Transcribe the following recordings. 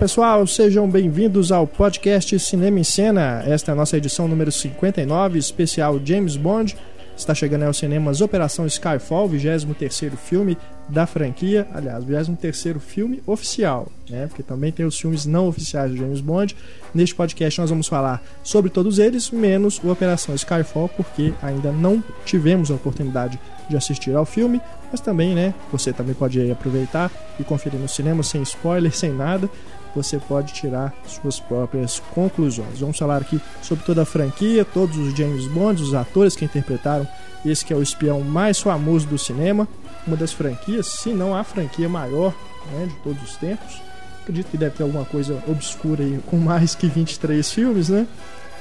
Pessoal, sejam bem-vindos ao podcast Cinema em Cena. Esta é a nossa edição número 59, especial James Bond. Está chegando aos cinemas Operação Skyfall, 23º filme da franquia, aliás, 23º filme oficial, né? Porque também tem os filmes não oficiais de James Bond. Neste podcast nós vamos falar sobre todos eles, menos o Operação Skyfall, porque ainda não tivemos a oportunidade de assistir ao filme, mas também, né, você também pode aproveitar e conferir no cinema sem spoiler, sem nada. Você pode tirar suas próprias conclusões. Vamos falar aqui sobre toda a franquia, todos os James Bonds, os atores que interpretaram esse que é o espião mais famoso do cinema, uma das franquias, se não a franquia maior né, de todos os tempos. Acredito que deve ter alguma coisa obscura aí com mais que 23 filmes, né?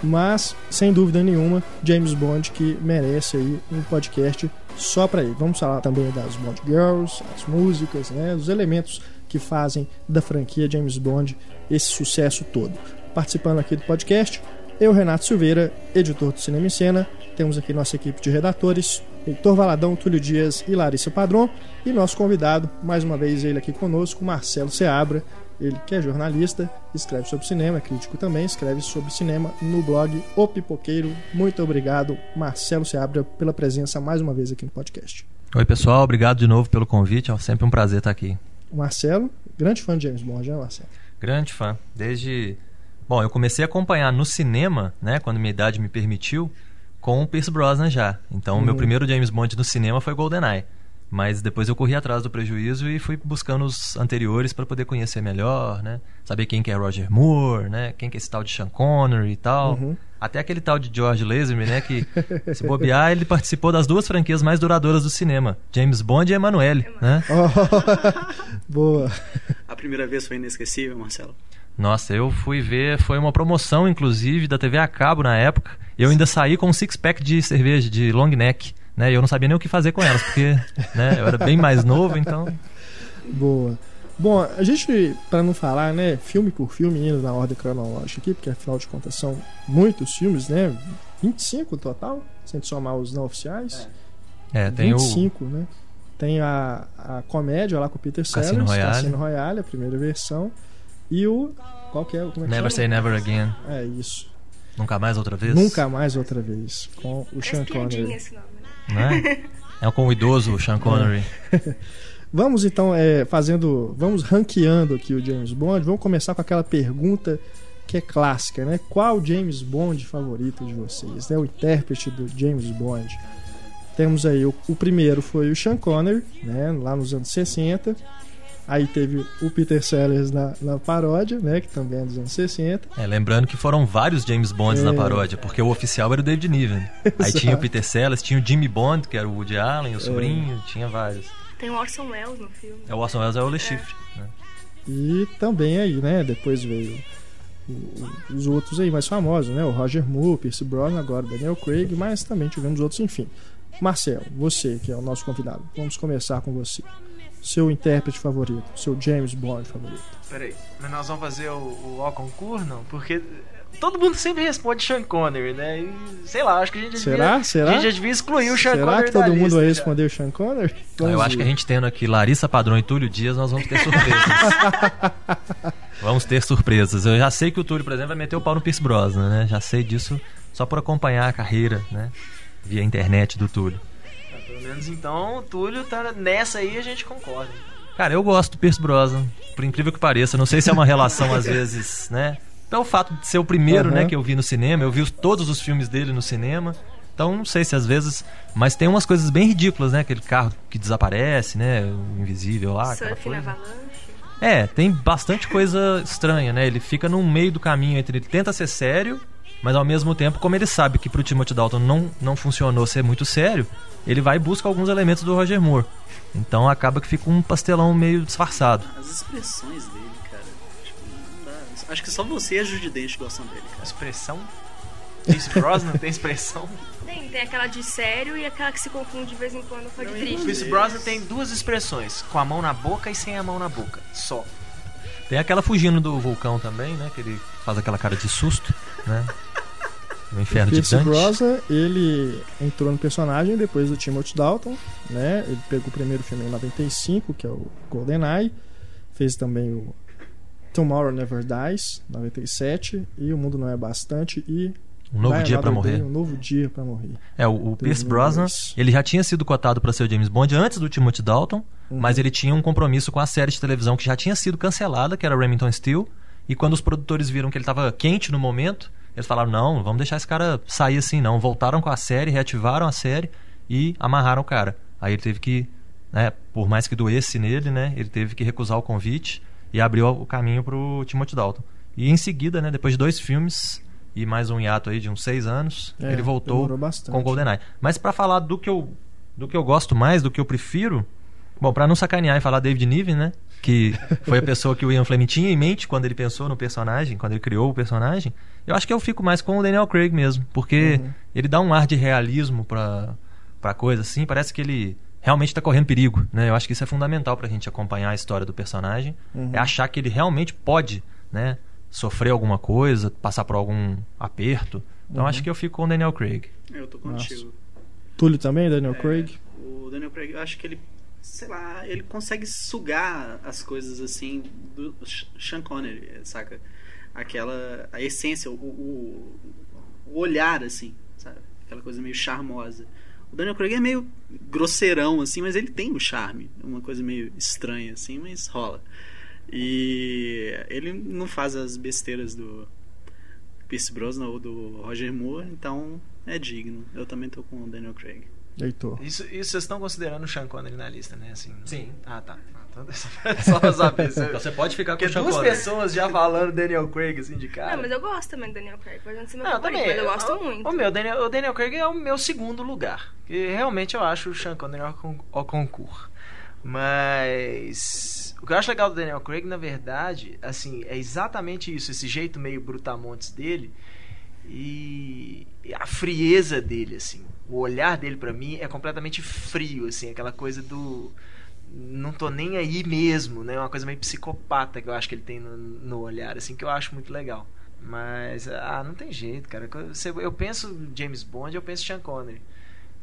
Mas, sem dúvida nenhuma, James Bond que merece aí um podcast só para ele. Vamos falar também das Bond Girls, as músicas, né, os elementos que fazem da franquia James Bond esse sucesso todo. Participando aqui do podcast, eu, Renato Silveira, editor do Cinema em Cena, temos aqui nossa equipe de redatores, Heitor Valadão, Túlio Dias e Larissa Padron, e nosso convidado, mais uma vez ele aqui conosco, Marcelo Seabra, ele que é jornalista, escreve sobre cinema, é crítico também, escreve sobre cinema no blog O Pipoqueiro. Muito obrigado, Marcelo Seabra, pela presença mais uma vez aqui no podcast. Oi, pessoal, obrigado de novo pelo convite, é sempre um prazer estar aqui. O Marcelo, grande fã de James Bond, né, Marcelo? Grande fã. Desde. Bom, eu comecei a acompanhar no cinema, né, quando minha idade me permitiu, com o Pierce Brosnan já. Então, o meu uhum. primeiro James Bond no cinema foi GoldenEye. Mas depois eu corri atrás do prejuízo e fui buscando os anteriores para poder conhecer melhor, né? Saber quem que é Roger Moore, né? Quem que é esse tal de Sean Connery e tal. Uhum. Até aquele tal de George Lazenby, né? Que, se bobear, ele participou das duas franquias mais duradouras do cinema. James Bond e Emanuele, né? Oh, boa. A primeira vez foi inesquecível, Marcelo? Nossa, eu fui ver, foi uma promoção, inclusive, da TV a cabo na época. Eu ainda saí com um six-pack de cerveja, de long neck né? Eu não sabia nem o que fazer com elas, porque né, eu era bem mais novo, então. Boa. Bom, a gente, para não falar, né, filme por filme, indo na ordem cronológica aqui, porque afinal de contas são muitos filmes, né? 25 total, sem somar os não oficiais. É, tem 25, o... né? Tem a, a comédia lá com o Peter Sellers, Cassino Royale. Cassino Royale, a primeira versão. E o. Qual que é? Como é que Never chama? Say Never Again. É isso. Nunca mais outra vez? Nunca mais outra vez. Com o Sean Connery. Esse nome. Né? É com o idoso Sean Connery. É. vamos então é, fazendo. Vamos ranqueando aqui o James Bond. Vamos começar com aquela pergunta que é clássica, né? Qual James Bond favorito de vocês? Né? O intérprete do James Bond. Temos aí o, o primeiro foi o Sean Connery, né? Lá nos anos 60. Aí teve o Peter Sellers na, na, paródia, né? Que também é dos anos 60. É, lembrando que foram vários James Bonds é... na paródia, porque o oficial era o David Niven. Aí tinha o Peter Sellers, tinha o Jimmy Bond, que era o Woody Allen, o é. sobrinho, é... tinha vários. Tem o Orson Welles no filme. É, o Orson Welles é o Le Chiffre. Né? E também aí, né? Depois veio os outros aí mais famosos, né? O Roger Moore, Pierce Brosnan, agora Daniel Craig, mas também tivemos outros, enfim. Marcel, você que é o nosso convidado, vamos começar com você seu intérprete favorito, seu James Bond favorito? Peraí, mas nós vamos fazer o, o ao concurso, não? Porque todo mundo sempre responde Sean Connery, né? E, sei lá, acho que a gente Será? devia, Será? A gente já devia excluir o Sean Será Connery que todo mundo vai responder o Sean Connery? Vamos eu acho que a gente tendo aqui Larissa Padrão e Túlio Dias, nós vamos ter surpresas. vamos ter surpresas. Eu já sei que o Túlio, por exemplo, vai meter o pau no Pierce Brosnan, né? Já sei disso só por acompanhar a carreira, né? Via internet do Túlio. Pelo menos então o Túlio tá nessa aí a gente concorda. Cara, eu gosto do Pierce Brosnan, por incrível que pareça. Não sei se é uma relação, às vezes, né? Pelo fato de ser o primeiro, uhum. né, que eu vi no cinema. Eu vi todos os filmes dele no cinema. Então, não sei se às vezes... Mas tem umas coisas bem ridículas, né? Aquele carro que desaparece, né? O invisível lá, aquela Surf coisa. na avalanche. É, tem bastante coisa estranha, né? Ele fica no meio do caminho entre ele tenta ser sério, mas ao mesmo tempo, como ele sabe que pro Timothy Dalton não, não funcionou ser muito sério, ele vai e busca alguns elementos do Roger Moore. Então acaba que fica um pastelão meio disfarçado. As expressões dele, cara. Tipo, não dá. Acho que só você e a Judy Dench gostam dele, cara. Expressão? Pierce Brosnan tem expressão? Tem, tem aquela de sério e aquela que se confunde de vez em quando com a de triste. Pierce Brosnan tem duas expressões, com a mão na boca e sem a mão na boca, só. Tem aquela fugindo do vulcão também, né? Que ele faz aquela cara de susto, né? No Inferno Pierce de Dante. Brosnan, ele entrou no personagem depois do Timothy Dalton, né? Ele pegou o primeiro filme em 95, que é o GoldenEye. Fez também o Tomorrow Never Dies, 97, e O Mundo Não É Bastante, e Um novo dia pra Another morrer. Um Novo Dia pra Morrer. É, o, o Pierce 2002. Brosnan, ele já tinha sido cotado para ser o James Bond antes do Timothy Dalton, Uhum. mas ele tinha um compromisso com a série de televisão que já tinha sido cancelada, que era Remington Steele, e quando os produtores viram que ele estava quente no momento, eles falaram, não, vamos deixar esse cara sair assim não. Voltaram com a série, reativaram a série e amarraram o cara. Aí ele teve que, né, por mais que doesse nele, né, ele teve que recusar o convite e abriu o caminho pro Timothy Dalton. E em seguida, né, depois de dois filmes e mais um hiato aí de uns seis anos, É, ele voltou com o GoldenEye. Mas pra falar do que eu do que eu gosto mais, do que eu prefiro, bom, pra não sacanear e falar David Niven, né, que foi a pessoa que o Ian Fleming tinha em mente quando ele pensou no personagem, quando ele criou o personagem, eu acho que eu fico mais com o Daniel Craig mesmo, porque Uhum. ele dá um ar de realismo pra pra coisa assim, parece que ele realmente tá correndo perigo, né? Eu acho que isso é fundamental pra gente acompanhar a história do personagem, Uhum. é achar que ele realmente pode, né, sofrer alguma coisa, passar por algum aperto. Então Uhum. acho que eu fico com o Daniel Craig. Eu tô contigo. Túlio também, Daniel É, Craig? O Daniel Craig, eu acho que ele, sei lá, ele consegue sugar as coisas assim do Sean Connery, saca? Aquela, a essência, o, o, o olhar, assim, sabe? Aquela coisa meio charmosa. O Daniel Craig é meio grosseirão, assim, mas ele tem o charme. Uma coisa meio estranha, assim, mas rola. E ele não faz as besteiras do Pierce Brosnan ou do Roger Moore, então é digno. Eu também tô com o Daniel Craig. Heitor. Isso, isso vocês estão considerando o Sean Connery na lista, né? Assim, Sim. Ah, tá. Ah, então, Só pra saber. se- Então você pode ficar com Porque o Sean duas Connery. pessoas já falando Daniel Craig, assim, de cara. Não, mas eu gosto também do Daniel Craig. Pode não ser meu Não, favorito, também. mas eu gosto o, muito. O, meu, Daniel, o Daniel Craig é o meu segundo lugar. E realmente eu acho o Sean Connery ao, con- ao concurso. Mas o que eu acho legal do Daniel Craig, na verdade, assim, é exatamente isso, esse jeito meio brutamontes dele e a frieza dele, assim. O olhar dele pra mim é completamente frio, assim, aquela coisa do não tô nem aí mesmo, né? Uma coisa meio psicopata que eu acho que ele tem no, no olhar, assim, que eu acho muito legal. Mas, ah, não tem jeito, cara. Eu penso James Bond, eu penso Sean Connery.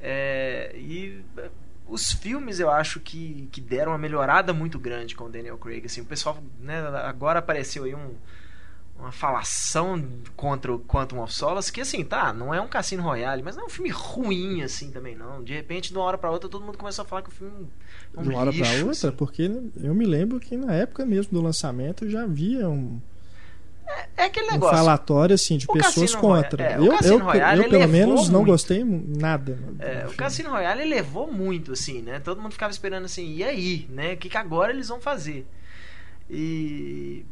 É, e eh, os filmes eu acho que, que deram uma melhorada muito grande com o Daniel Craig. Assim, o pessoal, né, agora apareceu aí um, uma falação contra o Quantum of Solace que assim, tá, não é um Cassino Royale, mas não é um filme ruim assim também não. De repente, de uma hora pra outra, todo mundo começou a falar que o filme é um De uma hora pra outra, assim. porque eu me lembro que na época mesmo do lançamento já havia um, É aquele um negócio. falatório assim de O pessoas Cassino contra. É, eu, eu, Royale eu, pelo menos não muito. gostei nada. É, o. Cassino Royale ele levou muito, assim, né? Todo mundo ficava esperando assim, e aí, né? O que, que agora eles vão fazer? E.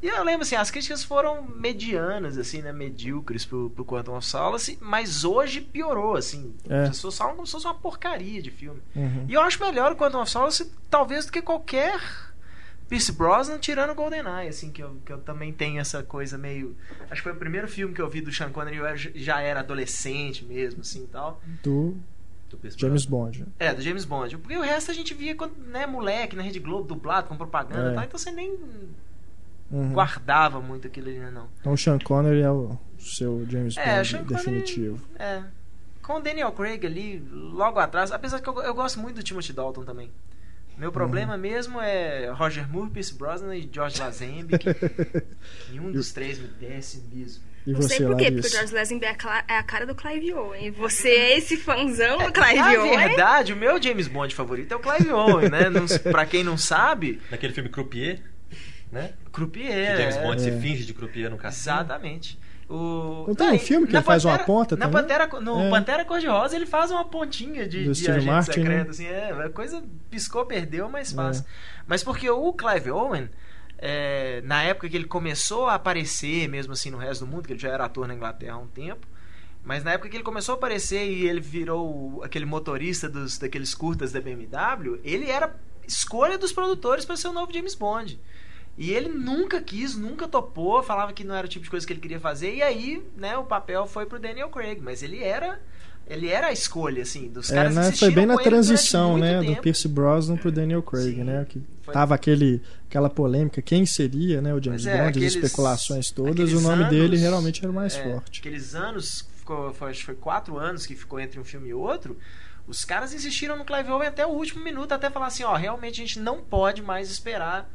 E eu lembro, assim, as críticas foram medianas, assim, né? Medíocres pro, pro Quantum of Solace, mas hoje piorou, assim. É. As pessoas falam como se fosse uma porcaria de filme. Uhum. E eu acho melhor o Quantum of Solace, talvez, do que qualquer Pierce Brosnan tirando o GoldenEye, assim, que eu, que eu também tenho essa coisa meio... Acho que foi o primeiro filme que eu vi do Sean Connery, eu já era adolescente mesmo, assim, e tal. Do James Bond. É, do James Bond. Porque o resto a gente via quando, né, moleque, na Rede Globo, dublado, com propaganda É. e tal, então você nem Uhum. guardava muito aquilo ali, né, não. Então o Sean Connery é o seu James É, Bond Sean Connery- definitivo. É. Com o Daniel Craig ali, logo atrás, apesar que eu, eu gosto muito do Timothy Dalton também. Meu problema Uhum. mesmo é Roger Moore, Pierce Brosnan e George Lazenby. que Nenhum dos três me desce mesmo. E Não você, sei por quê, porque o? George Lazenby é a, é a cara do Clive Owen. E você é esse fãzão do Na Clive Owen. verdade, o meu James Bond favorito é o Clive Owen, né? Não, pra quem não sabe, Naquele filme Croupier, né? Croupier. que James é- Bond É. se finge de croupier no cassino. Exatamente. O... Não tem um filme que na ele faz uma Pantera- ponta na também? Pantera, no É. Pantera Cor-de-Rosa ele faz uma pontinha de, Do de Steve agente Martin, secreto. né? Assim, é, a coisa piscou, perdeu, mas É. faz. Mas porque o Clive Owen, é, na época que ele começou a aparecer, mesmo assim, no resto do mundo, que ele já era ator na Inglaterra há um tempo, mas na época que ele começou a aparecer e ele virou aquele motorista dos, daqueles curtas da BMW, ele era escolha dos produtores para ser o novo James Bond. E ele nunca quis, nunca topou, falava que não era o tipo de coisa que ele queria fazer, e aí, né, o papel foi pro Daniel Craig, mas ele era ele era a escolha, assim, dos É, caras né, insistiram foi bem na transição, né, do tempo. Pierce Brosnan pro Daniel Craig, Sim. né, que Foi- tava aquele, aquela polêmica, quem seria, né, o James é, Bond, aqueles- as especulações todas, o nome dele anos- realmente era o mais É, forte. Aqueles anos, ficou, foi, acho que foi quatro anos que ficou entre um filme e outro, os caras insistiram no Clive Owen até o último minuto, até falar assim, ó, realmente a gente não pode mais esperar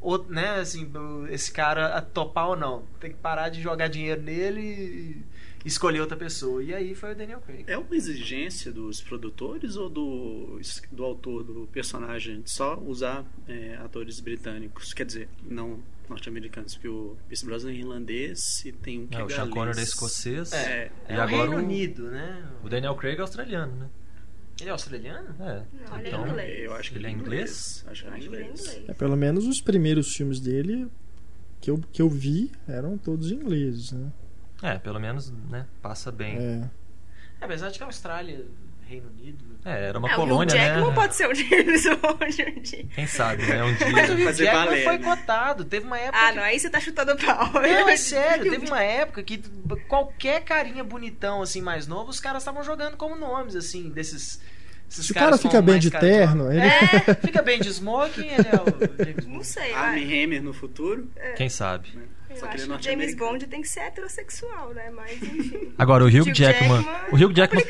ou, né, assim, esse cara a topar ou não. Tem que parar de jogar dinheiro nele e escolher outra pessoa. E aí foi o Daniel Craig. É uma exigência dos produtores ou do, do autor do personagem só usar é, atores britânicos? Quer dizer, não norte-americanos, porque o Pierce Brosnan é irlandês e tem um que é, é o Sean Connery é escocês. É, e é agora o Reino Unido, né? o Daniel Craig é australiano, né? Ele é australiano? É. Não, ele é Então, inglês. Eu acho que Ele é é inglês? inglês. Acho que ele é é inglês. É, pelo menos os primeiros filmes dele que eu, que eu vi eram todos ingleses, né? É, pelo menos, né? Passa bem. É, É. É, apesar de que a Austrália, Reino Unido. era uma É, colônia, o Hugh Jackman né? pode ser o James Bond um dia. Quem sabe, né? Um Mas o dia. Hugh Jackman foi né? cotado. Teve uma época. Ah, que- não, aí você tá chutando pau. Não, é sério, teve uma época que qualquer carinha bonitão, assim, mais novo, os caras estavam jogando como nomes, assim, desses. esses Se o cara fica bem de terno, ele... É, fica bem de smoking, ele é o James Não Bond. sei, Armie. Hammer no futuro. Quem sabe? Eu acho que o James. Bond tem que ser heterossexual, né? Mas enfim. Agora, o Hugh, Hugh Jackman. Jackman O Hugh Jackman.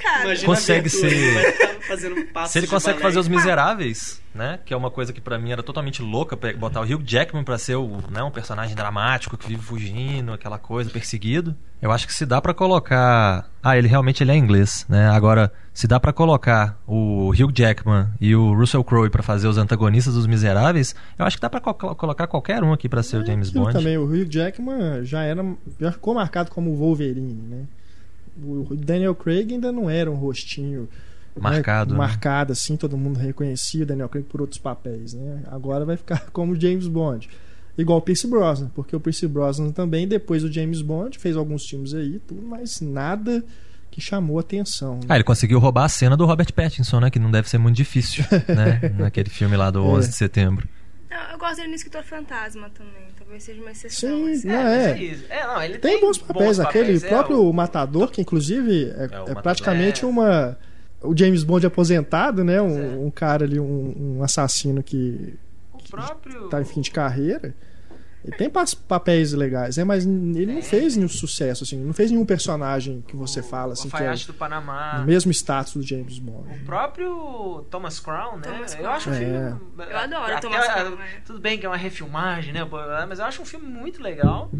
Consegue ser- passos Se ele consegue balé. fazer Os Miseráveis, né? Que é uma coisa que pra mim era totalmente louca, botar o Hugh Jackman pra ser o, né, um personagem dramático que vive fugindo, aquela coisa, perseguido. Eu acho que se dá pra colocar. Ah, ele realmente ele é inglês, né? Agora, se dá pra colocar o Hugh Jackman e o Russell Crowe pra fazer os antagonistas dos Miseráveis, eu acho que dá pra co- colocar qualquer um aqui pra ser o James Bond. também, o Hugh Jackman já era já ficou marcado como Wolverine, né? O Daniel Craig ainda não era um rostinho né, Marcado, né? marcado assim, todo mundo reconhecia o Daniel Craig por outros papéis, né? Agora vai ficar como James Bond. Igual o Pierce Brosnan, porque o Pierce Brosnan também, depois do James Bond, fez alguns filmes aí, tudo, mas nada que chamou atenção. né? Ah, ele conseguiu roubar a cena do Robert Pattinson, né? Que não deve ser muito difícil, né? Naquele filme lá do É. 11 de setembro. Eu gosto dele no Escritor Fantasma também. Talvez seja uma exceção. Sim, mas- não mas é. isso. É, não, ele Tem bons papéis, aquele é, próprio o- Matador, que inclusive é, É, é praticamente É. uma. O James Bond aposentado, né? É. Um, um cara ali, um, um assassino que O próprio. tá em fim de carreira. Ele tem papéis legais, né? Mas ele não É. fez nenhum sucesso, assim. Não fez nenhum personagem que você fala, assim, o que é do Panamá. no mesmo status do James Bond. O próprio Thomas Crown, né? Thomas eu Crown. acho um É. filme. Eu adoro até- Thomas Crown, é. Tudo bem que é uma refilmagem, né? Mas eu acho um filme muito legal.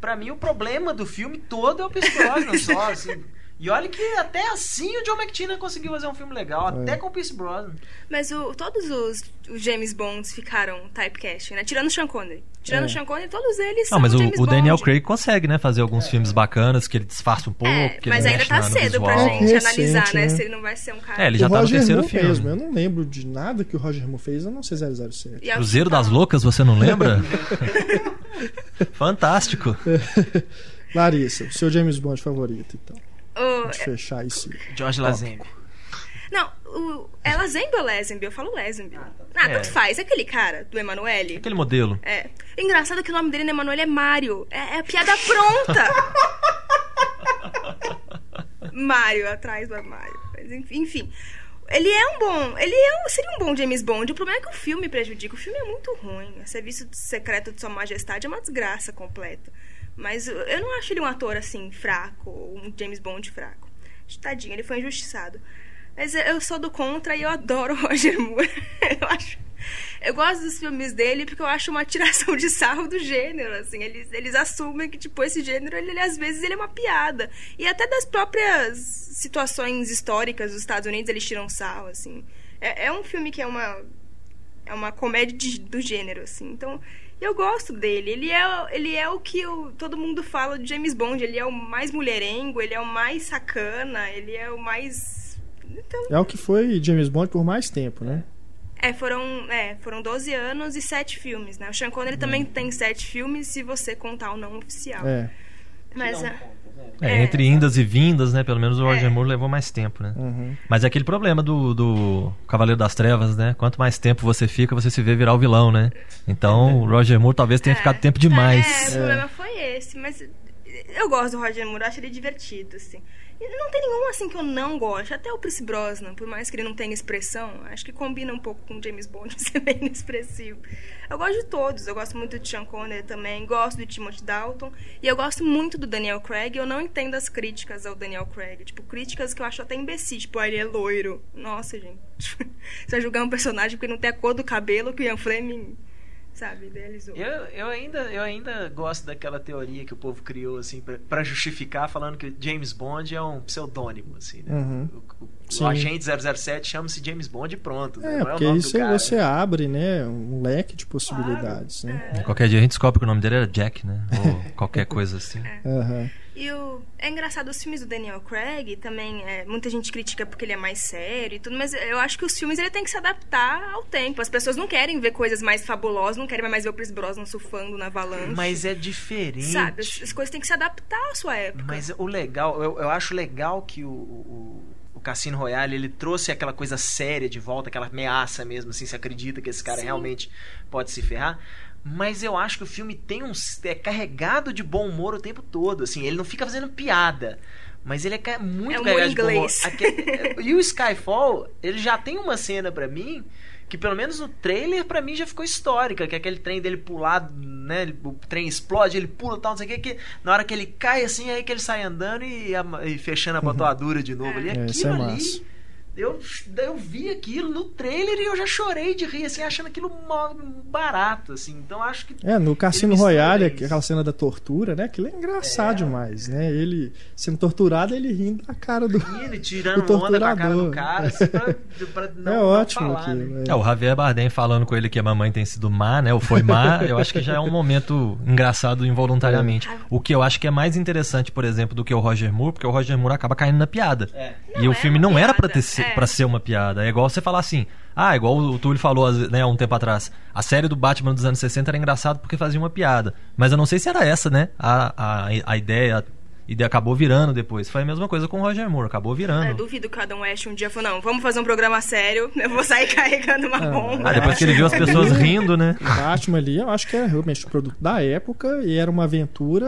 Pra mim, o problema do filme todo é o Pierce Brosnan só, assim. E olha que até assim o John McTiernan conseguiu fazer um filme legal, É. até com o Pierce Brosnan. Mas o- todos os, os James Bonds ficaram typecasting, né? Tirando o Sean Connery. Tirando É. o Sean Connery, todos eles Não, são mas o, James o Daniel Bond. Craig consegue, né? Fazer alguns filmes bacanas que ele disfarça um pouco. É, que mas ele ainda tá no cedo pra visual. gente Recente, analisar, né? né? Se ele não vai ser um cara. É, ele já o tá no Roger terceiro Moore filme. mesmo. Eu não lembro de nada que o Roger Moore fez, a não ser 007. E a- Cruzeiro das Loucas, você não lembra? Fantástico. Larissa, o seu James Bond favorito, então. O- gente fechar esse. George Lazenby. Não, o, é Lazenby ou Lazenby? Eu falo Lazenby. Ah, É. tanto faz. É aquele cara do Emanuele. Aquele modelo. É. Engraçado que o nome dele no Emanuele é Mário. É, é a piada pronta. Mário, atrás do armário. Mas, enfim, enfim. Ele é um bom. Ele é um, seria um bom James Bond. O problema é que o filme prejudica. O filme é muito ruim. O Serviço Secreto de Sua Majestade é uma desgraça completa. Mas eu- não acho ele um ator assim, fraco, um James Bond fraco. Tadinho, ele foi injustiçado. Mas eu- eu sou do contra e eu adoro o Roger Moore. eu acho. Eu gosto dos filmes dele porque eu acho uma tiração de sarro do gênero, assim. Eles, eles assumem que, tipo, esse gênero, ele, ele, às vezes, ele é uma piada. E até das próprias situações históricas dos Estados Unidos, eles tiram sarro, assim. É, é um filme que é uma... É uma comédia de- do gênero, assim. Então, eu gosto dele. Ele é, ele é o que o- todo mundo fala de James Bond. Ele é o mais mulherengo, ele é o mais sacana, ele é o mais... Então, É o que foi James Bond por mais tempo, né? é, foram, é, foram 12 anos e 7 filmes, né? O Sean Connery também tem 7 filmes, se você contar o não oficial. É. Mas, Não? É, É. entre indas e vindas, né? Pelo menos o Roger É. Moore levou mais tempo, né? Uhum. Mas é aquele problema do, do Cavaleiro das Trevas, né? Quanto mais tempo você fica, você se vê virar o vilão, né? Então o Roger Moore talvez tenha É. ficado tempo É, demais. o problema foi esse, mas eu gosto do Roger Moore, eu acho ele divertido, assim. Não tem nenhum, assim, que eu não gosto. Até o Chris Brosnan, por mais que ele não tenha expressão, acho que combina um pouco com o James Bond ser bem inexpressivo. Eu gosto de todos, eu gosto muito de Sean Connery também, gosto do Timothy Dalton, e eu gosto muito do Daniel Craig, eu não entendo as críticas ao Daniel Craig. Tipo, críticas que eu acho até imbecis, tipo, ah, ele é loiro. Nossa, gente. Você vai julgar um personagem porque não tem a cor do cabelo que o Ian Fleming sabe? Idealizou. Eu, eu, ainda, eu ainda gosto daquela teoria que o povo criou, assim, pra- pra justificar, falando que James Bond é um pseudônimo, assim, né? Uhum. O, o- o agente 007 chama-se James Bond e pronto. né? É, é o porque nome isso do cara. você abre, né? Um leque de possibilidades, né? Qualquer dia a gente descobre que o nome dele era Jack, né? Ou qualquer coisa assim. Aham. E o... é engraçado, os filmes do Daniel Craig também, é, muita gente critica porque ele é mais sério e tudo, mas eu acho que os filmes ele tem que se adaptar ao tempo. As pessoas não querem ver coisas mais fabulosas, não querem mais ver o Chris Brosnan surfando na avalanche. Mas é diferente. Sabe, as, as coisas têm que se adaptar à sua época. Mas o legal, eu, eu acho legal que o, o, o Cassino Royale ele trouxe aquela coisa séria de volta, aquela ameaça mesmo, assim, se acredita que esse cara Sim. realmente pode se ferrar. Mas eu acho que o filme tem um é carregado de bom humor o tempo todo, assim, ele não fica fazendo piada. Mas ele é muito É carregado de bom humor. inglês. Aque- E o Skyfall, ele já tem uma cena pra mim que pelo menos no trailer pra mim já ficou histórica, que é aquele trem dele pular, né, o trem explode, ele pula e tal, não sei o que, que na hora que ele cai assim, aí que ele sai andando e, e fechando a botoadura de novo ali, É, isso é aquilo massa. Eu, eu vi aquilo no trailer e eu já chorei de rir, assim, achando aquilo mó barato, assim. Então acho que. É, no Cassino Royale, aquela cena da tortura, né? Aquilo é engraçado demais, né? Ele sendo torturado, ele rindo da cara do. E ele tirando O onda com a cara do torturador. cara, assim, pra, pra não, é não ótimo falar, aquilo. né? né? É, o Javier Bardem falando com ele que a mamãe tem sido má, né? Ou foi má, eu acho que já é um momento engraçado involuntariamente. O que eu acho que é mais interessante, por exemplo, do que o Roger Moore, porque o Roger Moore acaba caindo na piada. É. e Não, o é filme não era pra, ter, se- é. pra ser uma piada. É igual você falar assim. Ah, igual o Túlio falou né, há um tempo atrás. A série do Batman dos anos 60 era engraçado porque fazia uma piada. Mas eu não sei se era essa, né? A, a, a ideia. E de- acabou virando depois. Foi a mesma coisa com o Roger Moore, acabou É, virando. duvido que o Adam West um dia falou, não, vamos fazer um programa sério, eu vou sair carregando uma bomba. Ah, depois que ele viu as pessoas rindo, né? O Batman ali, eu acho que era realmente o produto da época e era uma aventura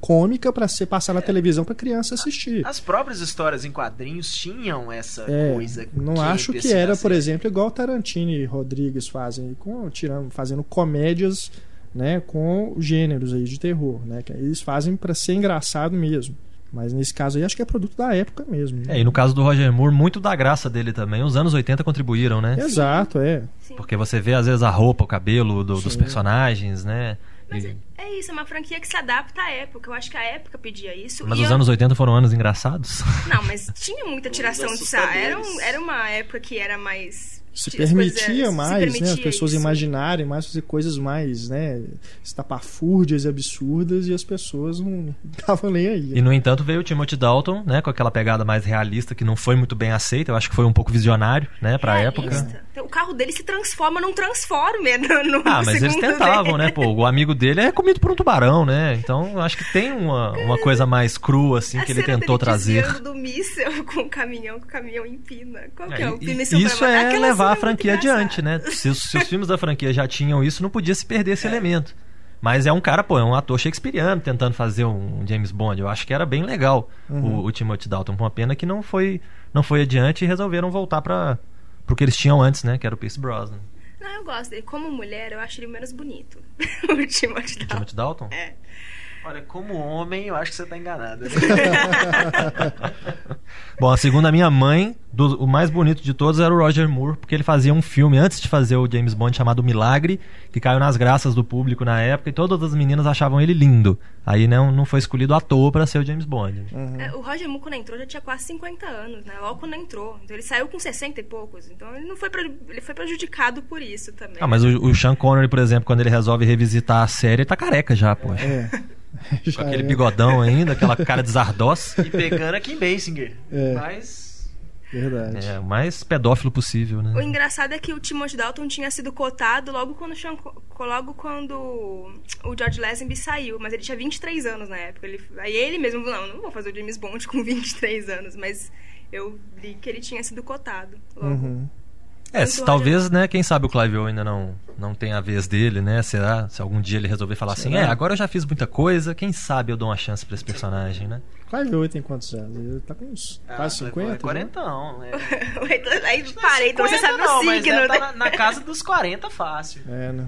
cômica pra ser passar na televisão pra criança assistir. As próprias histórias em quadrinhos tinham essa É, coisa. não camp, acho que era, por exemplo, igual Tarantino e Rodrigues fazem, com, tirando, fazendo comédias, né, com gêneros aí de terror, né, que eles fazem pra ser engraçado mesmo. Mas nesse caso aí acho que é produto da época mesmo. né? É, e no caso do Roger Moore, muito da graça dele também. Os anos 80 contribuíram, né? Exato, é. Sim. Porque você vê, às vezes, a roupa, o cabelo do- dos personagens, né? Mas E- é, é isso, é uma franquia que se adapta à época. Eu acho que a época pedia isso. Mas e os eu- anos 80 foram anos engraçados. Não, mas tinha muita tiração de sarro. Era, um- era uma época que era mais. Se coisas- permitia se mais, né, as permitia pessoas isso. imaginarem mais, fazer coisas mais, né, estapafúrdias e absurdas e as pessoas não estavam nem aí. E, no entanto, veio o Timothy Dalton, né? Com aquela pegada mais realista, que não foi muito bem aceita. Eu acho que foi um pouco visionário, né? Pra época. Realista. Então, o carro dele se transforma num Transformer no, no Ah, mas eles tentavam, dele. né? Pô, o amigo dele é comido por um tubarão, né? Então, eu acho que tem uma, uma coisa mais crua, assim, A que ele tentou trazer. do míssel com o caminhão, que o caminhão empina. Qual que é, É, o e- míssil isso pra matar? é Aquela levar a é franquia adiante, né? Se os, se os filmes da franquia já tinham isso, não podia se perder esse elemento. Mas é um cara, pô, é um ator shakespeariano tentando fazer um James Bond. Eu acho que era bem legal o, o Timothy Dalton. Uma pena que não foi, não foi adiante e resolveram voltar para pro que eles tinham antes, né? Que era o Pierce Brosnan. Não, eu gosto dele. Como mulher, eu acho ele menos bonito. o Timothy Dalton. Timothy Dalton? É. Olha, como homem, eu acho que você tá enganado. né? Bom, a segunda minha mãe, do- o mais bonito de todos era o Roger Moore, porque ele fazia um filme antes de fazer o James Bond chamado Milagre, que caiu nas graças do público na época e todas as meninas achavam ele lindo. Aí não, não foi escolhido à toa para ser o James Bond. É, o Roger Moore, quando entrou, já tinha quase 50 anos, né? Logo quando entrou. Então ele saiu com 60 e poucos. Então ele não foi, ele foi prejudicado por isso também. Ah, mas o, o Sean Connery, por exemplo, quando ele resolve revisitar a série, ele tá careca já, pô. É. Com aquele é. bigodão ainda, aquela cara de Zardoz. E pegando a Kim Basinger. É. Mas. Verdade. É, o mais pedófilo possível, O né? engraçado é que o Timothy Dalton tinha sido cotado logo quando, o Sean Co- logo quando o George Lazenby saiu, mas ele tinha 23 anos na época. Ele, aí ele mesmo falou, não, não vou fazer o James Bond com 23 anos, mas eu li que ele tinha sido cotado logo. Uhum. É, se talvez, né, quem sabe o Clive Owen ainda não, não tem a vez dele, né? Será? Se algum dia ele resolver falar assim, Será? é, agora eu já fiz muita coisa, quem sabe eu dou uma chance pra esse personagem, né? Clive Owen tem quantos anos? Ele tá com uns quase 50? né? 40 não. É. aí parei, então você 50 sabe não, o signo. tá né? na, na casa dos 40 fácil. É, né?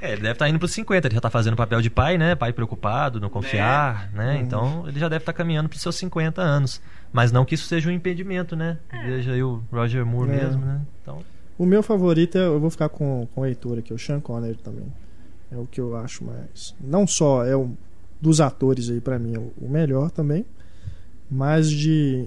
É, ele deve estar indo pros 50, ele já tá fazendo papel de pai, né? Pai preocupado, não confiar, né? Uhum. Então ele já deve estar caminhando pros seus 50 anos. Mas não que isso seja um impedimento, né? Veja aí o Roger Moore É. mesmo, né? Então, O meu favorito, é- eu vou ficar com, com o Heitor aqui, o Sean Connery também. É o que eu acho mais. Não só é um dos atores aí para mim é o melhor também, mas de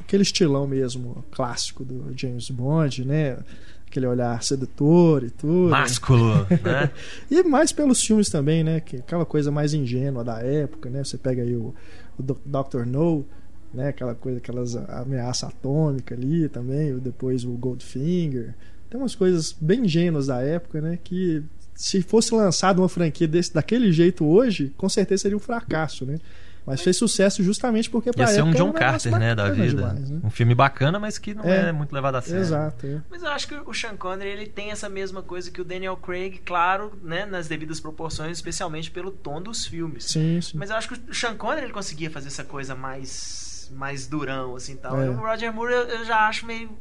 aquele estilão mesmo clássico do James Bond, né? Aquele olhar sedutor e tudo. Másculo, né? e mais pelos filmes também, né? Que aquela coisa mais ingênua da época, né? Você pega aí o, o Dr. No, né? Aquela coisa, aquelas ameaça atômica ali também, depois o Goldfinger. Tem umas coisas bem ingênuas da época, né? Que se fosse lançado uma franquia desse, daquele jeito hoje, com certeza seria um fracasso, né? Mas fez sucesso justamente porque para Ia ser um John Carter, né, da vida. Demais, né? Um filme bacana, mas que não é, é muito levado a sério. Exato. É. Mas eu acho que o Sean Connery ele tem essa mesma coisa que o Daniel Craig, claro, né, nas devidas proporções, especialmente pelo tom dos filmes. Sim, sim. Mas eu acho que o Sean Connery ele conseguia fazer essa coisa mais mais durão assim, tal. É. O Roger Moore eu, eu já acho meio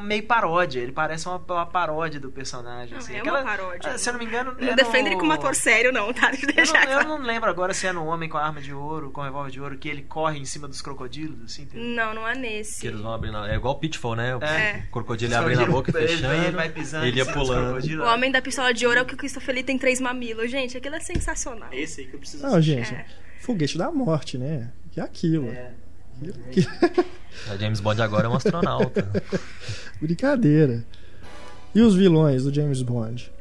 meio paródia. Ele parece uma, uma paródia do personagem. Não, assim. é Aquela, uma paródia. Se eu não me engano. Não é defende no... ele como ator sério, não, tá? Eu não, eu não, lembro agora se é no Homem com a Arma de Ouro, com o revólver de ouro, que ele corre em cima dos crocodilos, assim. Entendeu? Não, não é nesse. Que eles vão abrindo. É igual o Pitfall, né? O É. crocodilo abrindo a boca e fechando. Ele, vai pisando ele ia pulando. O Homem da Pistola de Ouro é o que o Christopher Lee tem três mamilos. Gente, aquilo é sensacional. É esse aí que eu preciso Não, assistir. gente, É. foguete da morte, né? Que é aquilo. É. A James Bond agora é um astronauta. Brincadeira. E os vilões do James Bond?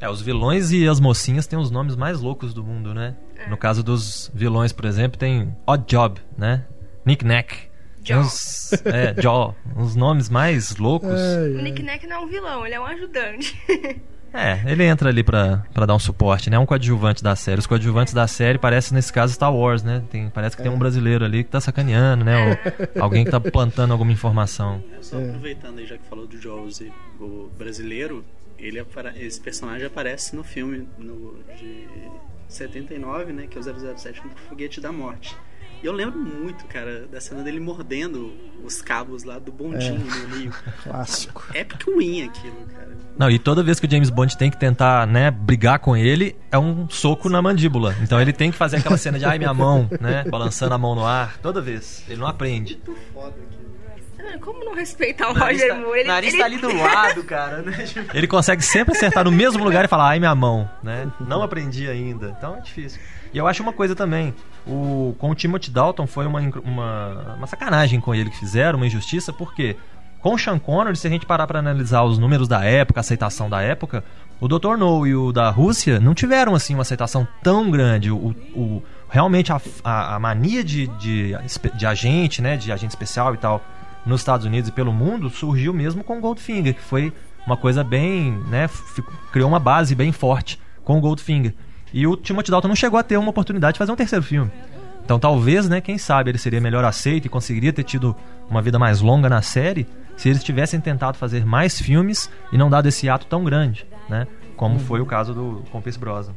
É, os vilões e as mocinhas têm os nomes mais loucos do mundo, né? No caso dos vilões, por exemplo, tem Odd Job, né? Nick Nack. Jaw. Uns, é, Jaw. Uns nomes mais loucos. Ai, O ai. Nick Nack não é um vilão, ele é um ajudante. É, ele entra ali pra, pra dar um suporte, né? É um coadjuvante da série. Os coadjuvantes da série parecem, nesse caso, Star Wars, né? Tem, parece que tem um brasileiro ali que tá sacaneando, né? Ou alguém que tá plantando alguma informação. É, Só É. aproveitando aí, já que falou do Jaws o brasileiro, ele esse personagem aparece no filme no, de 79, né? Que é o 007 no Foguete da Morte. E eu lembro muito, cara, da cena dele mordendo os cabos lá do bondinho no Rio. Clássico. Epic win aquilo, cara. Não, e toda vez que o James Bond tem que tentar, né, brigar com ele, é um soco na mandíbula. Então ele tem que fazer aquela cena de ai minha mão, né? Balançando a mão no ar. Toda vez. Ele não aprende. Muito foda aquilo. Ah, Como não respeitar o nariz Roger tá- Moore? Ele, nariz ele- tá ali do lado, cara. Né? Ele consegue sempre acertar no mesmo lugar e falar, ai minha mão, né? Não aprendi ainda. Então é difícil. E eu acho uma coisa também, o, com o Timothy Dalton foi uma, uma, uma sacanagem com ele que fizeram, uma injustiça, porque com o Sean Connery, se a gente parar pra analisar os números da época, a aceitação da época, o Dr. No e o da Rússia não tiveram assim uma aceitação tão grande. O, o- realmente a, a- a mania de, de, de agente, né, de agente especial e tal, nos Estados Unidos e pelo mundo surgiu mesmo com Goldfinger, que foi uma coisa bem, né, criou uma base bem forte com Goldfinger. E o Timothy Dalton não chegou a ter uma oportunidade de fazer um terceiro filme. Então talvez, né, quem sabe ele seria melhor aceito e conseguiria ter tido uma vida mais longa na série se eles tivessem tentado fazer mais filmes e não dado esse ato tão grande, né? Como foi o caso do com Pierce Brosnan.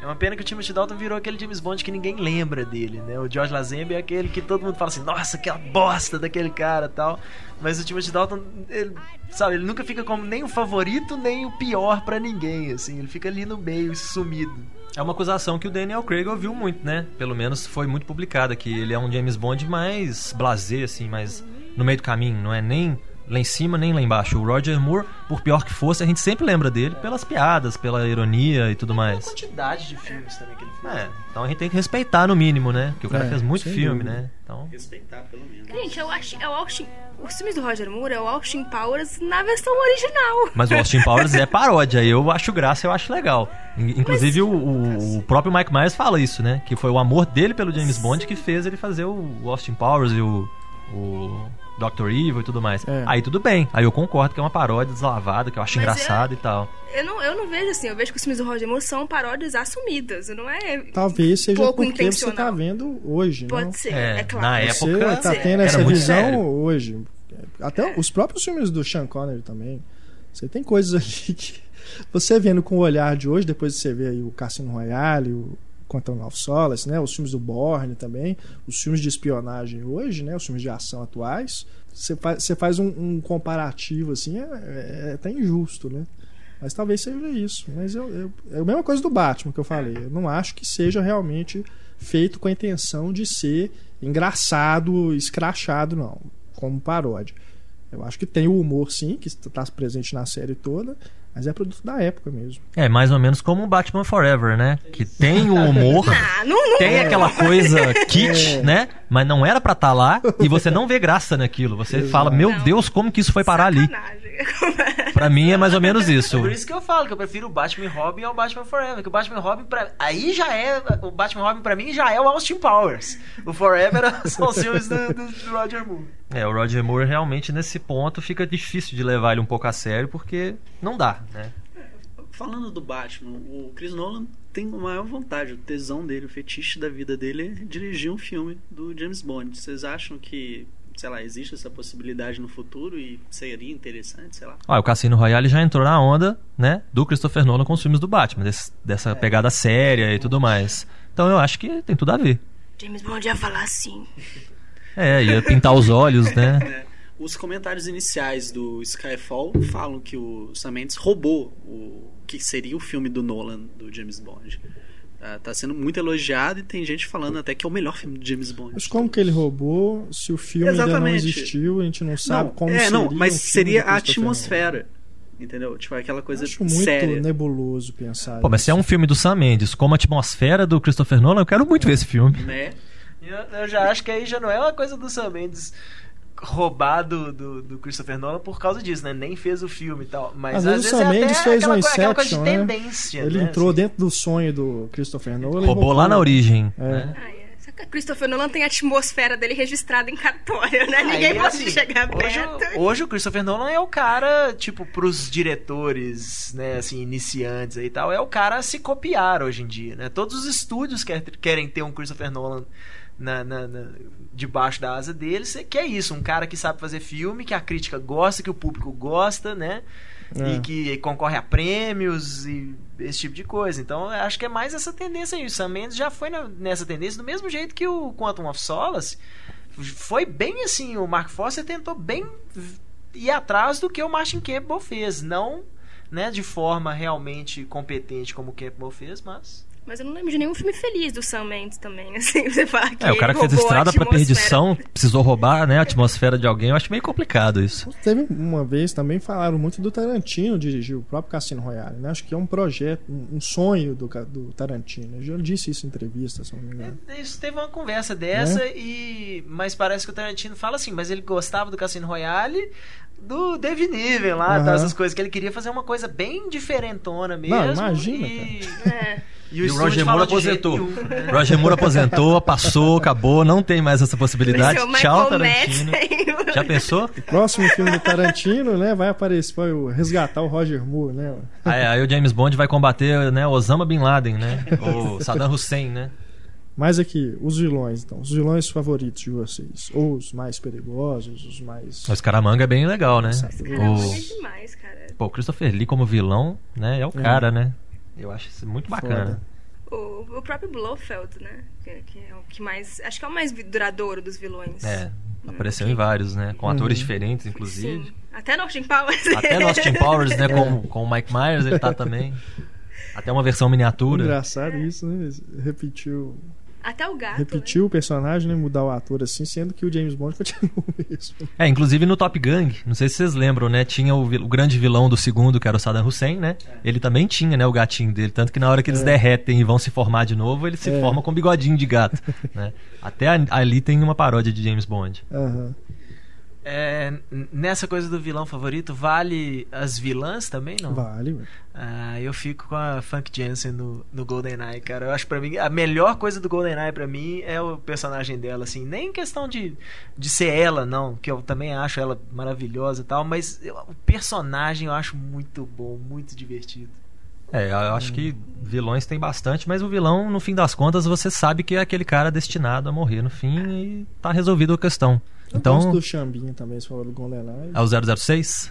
É uma pena que o Timothy Dalton virou aquele James Bond que ninguém lembra dele, né? O George Lazenby é aquele que todo mundo fala assim, nossa, aquela bosta daquele cara tal. Mas o Timothy Dalton, ele, sabe, ele nunca fica como nem o favorito, nem o pior pra ninguém, assim. Ele fica ali no meio, sumido. É uma acusação que o Daniel Craig ouviu muito, né? Pelo menos foi muito publicada que ele é um James Bond mais blasé, assim, mais no meio do caminho, não é nem lá em cima nem lá embaixo. O Roger Moore, por pior que fosse, a gente sempre lembra dele pelas piadas, pela ironia e tudo A mais. quantidade de filmes também que ele fez. É, então a gente tem que respeitar no mínimo, né? Porque o cara É, fez muito filme, dúvida. né? Então, Respeitar, pelo menos. Gente, é o, Austin, é o Austin. Os filmes do Roger Moore é o Austin Powers na versão original. mas o Austin Powers é paródia, eu acho graça, eu acho legal. In- Inclusive o, o- o próprio Mike Myers fala isso, né? Que foi o amor dele pelo James Bond que fez ele fazer o o Austin Powers e o, o Dr. Evil e tudo mais. É. Aí tudo bem, aí eu concordo que é uma paródia deslavada, que eu acho Mas engraçado e tal. Eu não, eu não vejo assim, eu vejo que os filmes do Roger Moore são paródias assumidas, não é. Talvez seja pouco porque você tá vendo hoje, Pode não? ser, É, é, claro. na Você época tá ser. tendo essa visão sério. hoje. Até os próprios filmes do Sean Connery também. Você tem coisas ali que você vendo com o olhar de hoje, depois você vê aí o Cassino Royale, o Quantum of Solace, né, os filmes do Bourne também, os filmes de espionagem hoje, né, os filmes de ação atuais, você faz, faz um, um comparativo assim, é, é, é até injusto, né? Mas talvez seja isso. Mas eu, eu- é a mesma coisa do Batman que eu falei. Eu não acho que seja realmente feito com a intenção de ser engraçado, escrachado, não. Como paródia. Eu acho que tem o humor, sim, que está presente na série toda, mas é produto da época mesmo. É mais ou menos como o Batman Forever, né? Que tem o humor, Ah, não, não. tem aquela coisa kit, É. né? Mas não era pra estar lá e você não vê graça naquilo. Você Exato. fala, meu Não. Deus, como que isso foi parar ali? Sacanagem. Pra mim é mais ou menos isso. É por isso que eu falo que eu prefiro o Batman Robin ao Batman Forever. Que o Batman Robin, pra... aí já é. O Batman Robin pra mim já é o Austin Powers. O Forever são os filmes do, do- do Roger Moore. É, o Roger Moore realmente nesse ponto fica difícil de levar ele um pouco a sério porque não dá, né? Falando do Batman, o Chris Nolan tem a maior vontade, o tesão dele, o fetiche da vida dele é dirigir um filme do James Bond. Vocês acham que, sei lá, existe essa possibilidade no futuro e seria interessante, sei lá? Ó, o Cassino Royale já entrou na onda, né, do Christopher Nolan com os filmes do Batman, desse- dessa pegada séria e tudo mais. Então eu acho que tem tudo a ver. James Bond ia falar assim. É, ia pintar os olhos, né? É, os comentários iniciais do Skyfall falam que o Sam Mendes roubou o que seria o filme do Nolan, do James Bond. Ah, tá sendo muito elogiado e tem gente falando até que é o melhor filme do James Bond. Mas como que ele roubou se o filme ainda não Exatamente. existiu, a gente não sabe não, como é, seria não, mas um seria a atmosfera. Entendeu? Tipo, aquela coisa Acho muito séria. nebuloso pensar Pô, mas se é um filme do Sam Mendes como a atmosfera do Christopher Nolan, eu quero muito ver esse filme. Né? Eu, eu já acho que aí já não é uma coisa do Sam Mendes roubar do, do, do Christopher Nolan por causa disso, né? Nem fez o filme e tal. Mas Às às, vezes o vezes Sam é Mendes até fez aquela, um Inception, né? tendência. Ele né? entrou assim. dentro do sonho do Christopher Nolan. Roubou lá na origem. É. né? Ah, é. Só que Christopher Nolan tem a atmosfera dele registrada em cartório, né? Ninguém Aí, pode assim, chegar hoje, perto. hoje o Christopher Nolan é o cara, tipo, pros diretores, né, assim, iniciantes aí e tal, é o cara a se copiar hoje em dia, né? Todos os estúdios quer- querem ter um Christopher Nolan na, na- na- debaixo da asa deles, que é isso, um cara que sabe fazer filme, que a crítica gosta, que o público gosta, né? É. E que concorre a prêmios e esse tipo de coisa. Então, eu acho que é mais essa tendência aí. O Sam Mendes já foi na- nessa tendência, do mesmo jeito que o Quantum of Solace foi bem assim, o Mark Foster tentou bem ir atrás do que o Martin Campbell fez, não né, de forma realmente competente como o Campbell fez, mas Mas eu não lembro de nenhum filme feliz do Sam Mendes também, assim, você fala que É, o cara que fez Estrada pra. Perdição precisou roubar né, a atmosfera de alguém. Eu acho meio complicado isso. Teve uma vez também falaram muito do Tarantino dirigir o próprio Cassino Royale, né? Acho que é um projeto, um sonho do, do Tarantino. Eu já disse isso em entrevista, se não me engano. É, Isso teve uma conversa dessa Né? e mas parece que o Tarantino fala assim, mas ele gostava do Cassino Royale do Dave Niven lá, tal, essas coisas que ele queria fazer uma coisa bem diferentona mesmo. Não, imagina, e, É. e o, E o Roger Moore aposentou. nenhum, né? Roger Moore aposentou, passou, acabou, não tem mais essa possibilidade. Tchau, Tarantino. Já pensou? Próximo filme do Tarantino, né? Vai aparecer, vai o resgatar o Roger Moore, né? Aí, aí o James Bond vai combater né, Osama Bin Laden, né? Ou Saddam Hussein, né? Mas aqui, os vilões, então. Os vilões favoritos de vocês. Ou os mais perigosos, os mais. O Scaramanga é bem legal, né? É O, demais, cara. pô, o Christopher Lee como vilão, né? É o cara, né? Eu acho isso muito bacana. O, o próprio Blofeld, né? Que, que é o que mais. Acho que é o mais duradouro dos vilões. É, apareceu em vários, né? Com atores diferentes, inclusive. Sim. Até no Austin Powers. Até no Austin Powers, né? Com, com o Mike Myers, ele tá também. Até uma versão miniatura. Engraçado isso, né? Repetiu, Até o gato. repetiu o personagem, né? Mudar o ator assim, sendo que o James Bond continua o mesmo. É, inclusive no Top Gang, não sei se vocês lembram, né? Tinha o, o grande vilão do segundo, que era o Saddam Hussein, né? Ele também tinha, né, o gatinho dele. Tanto que na hora que eles derretem e vão se formar de novo, ele se É. forma com bigodinho de gato, né? Até ali tem uma paródia de James Bond. Aham. É, nessa coisa do vilão favorito, vale as vilãs também, não? Vale. Ah, eu fico com a Funk Jensen no, no GoldenEye, cara. Eu acho pra mim, a melhor coisa do GoldenEye pra mim é o personagem dela, assim. Nem questão de, de ser ela, não, que eu também acho ela maravilhosa e tal, mas eu- o personagem eu acho muito bom, muito divertido. É, eu acho que vilões tem bastante, mas o vilão, no fim das contas, você sabe que é aquele cara destinado a morrer no fim e tá resolvida a questão. Eu gosto Então, do Xambinha também, se falou do GoldenEye. é o 006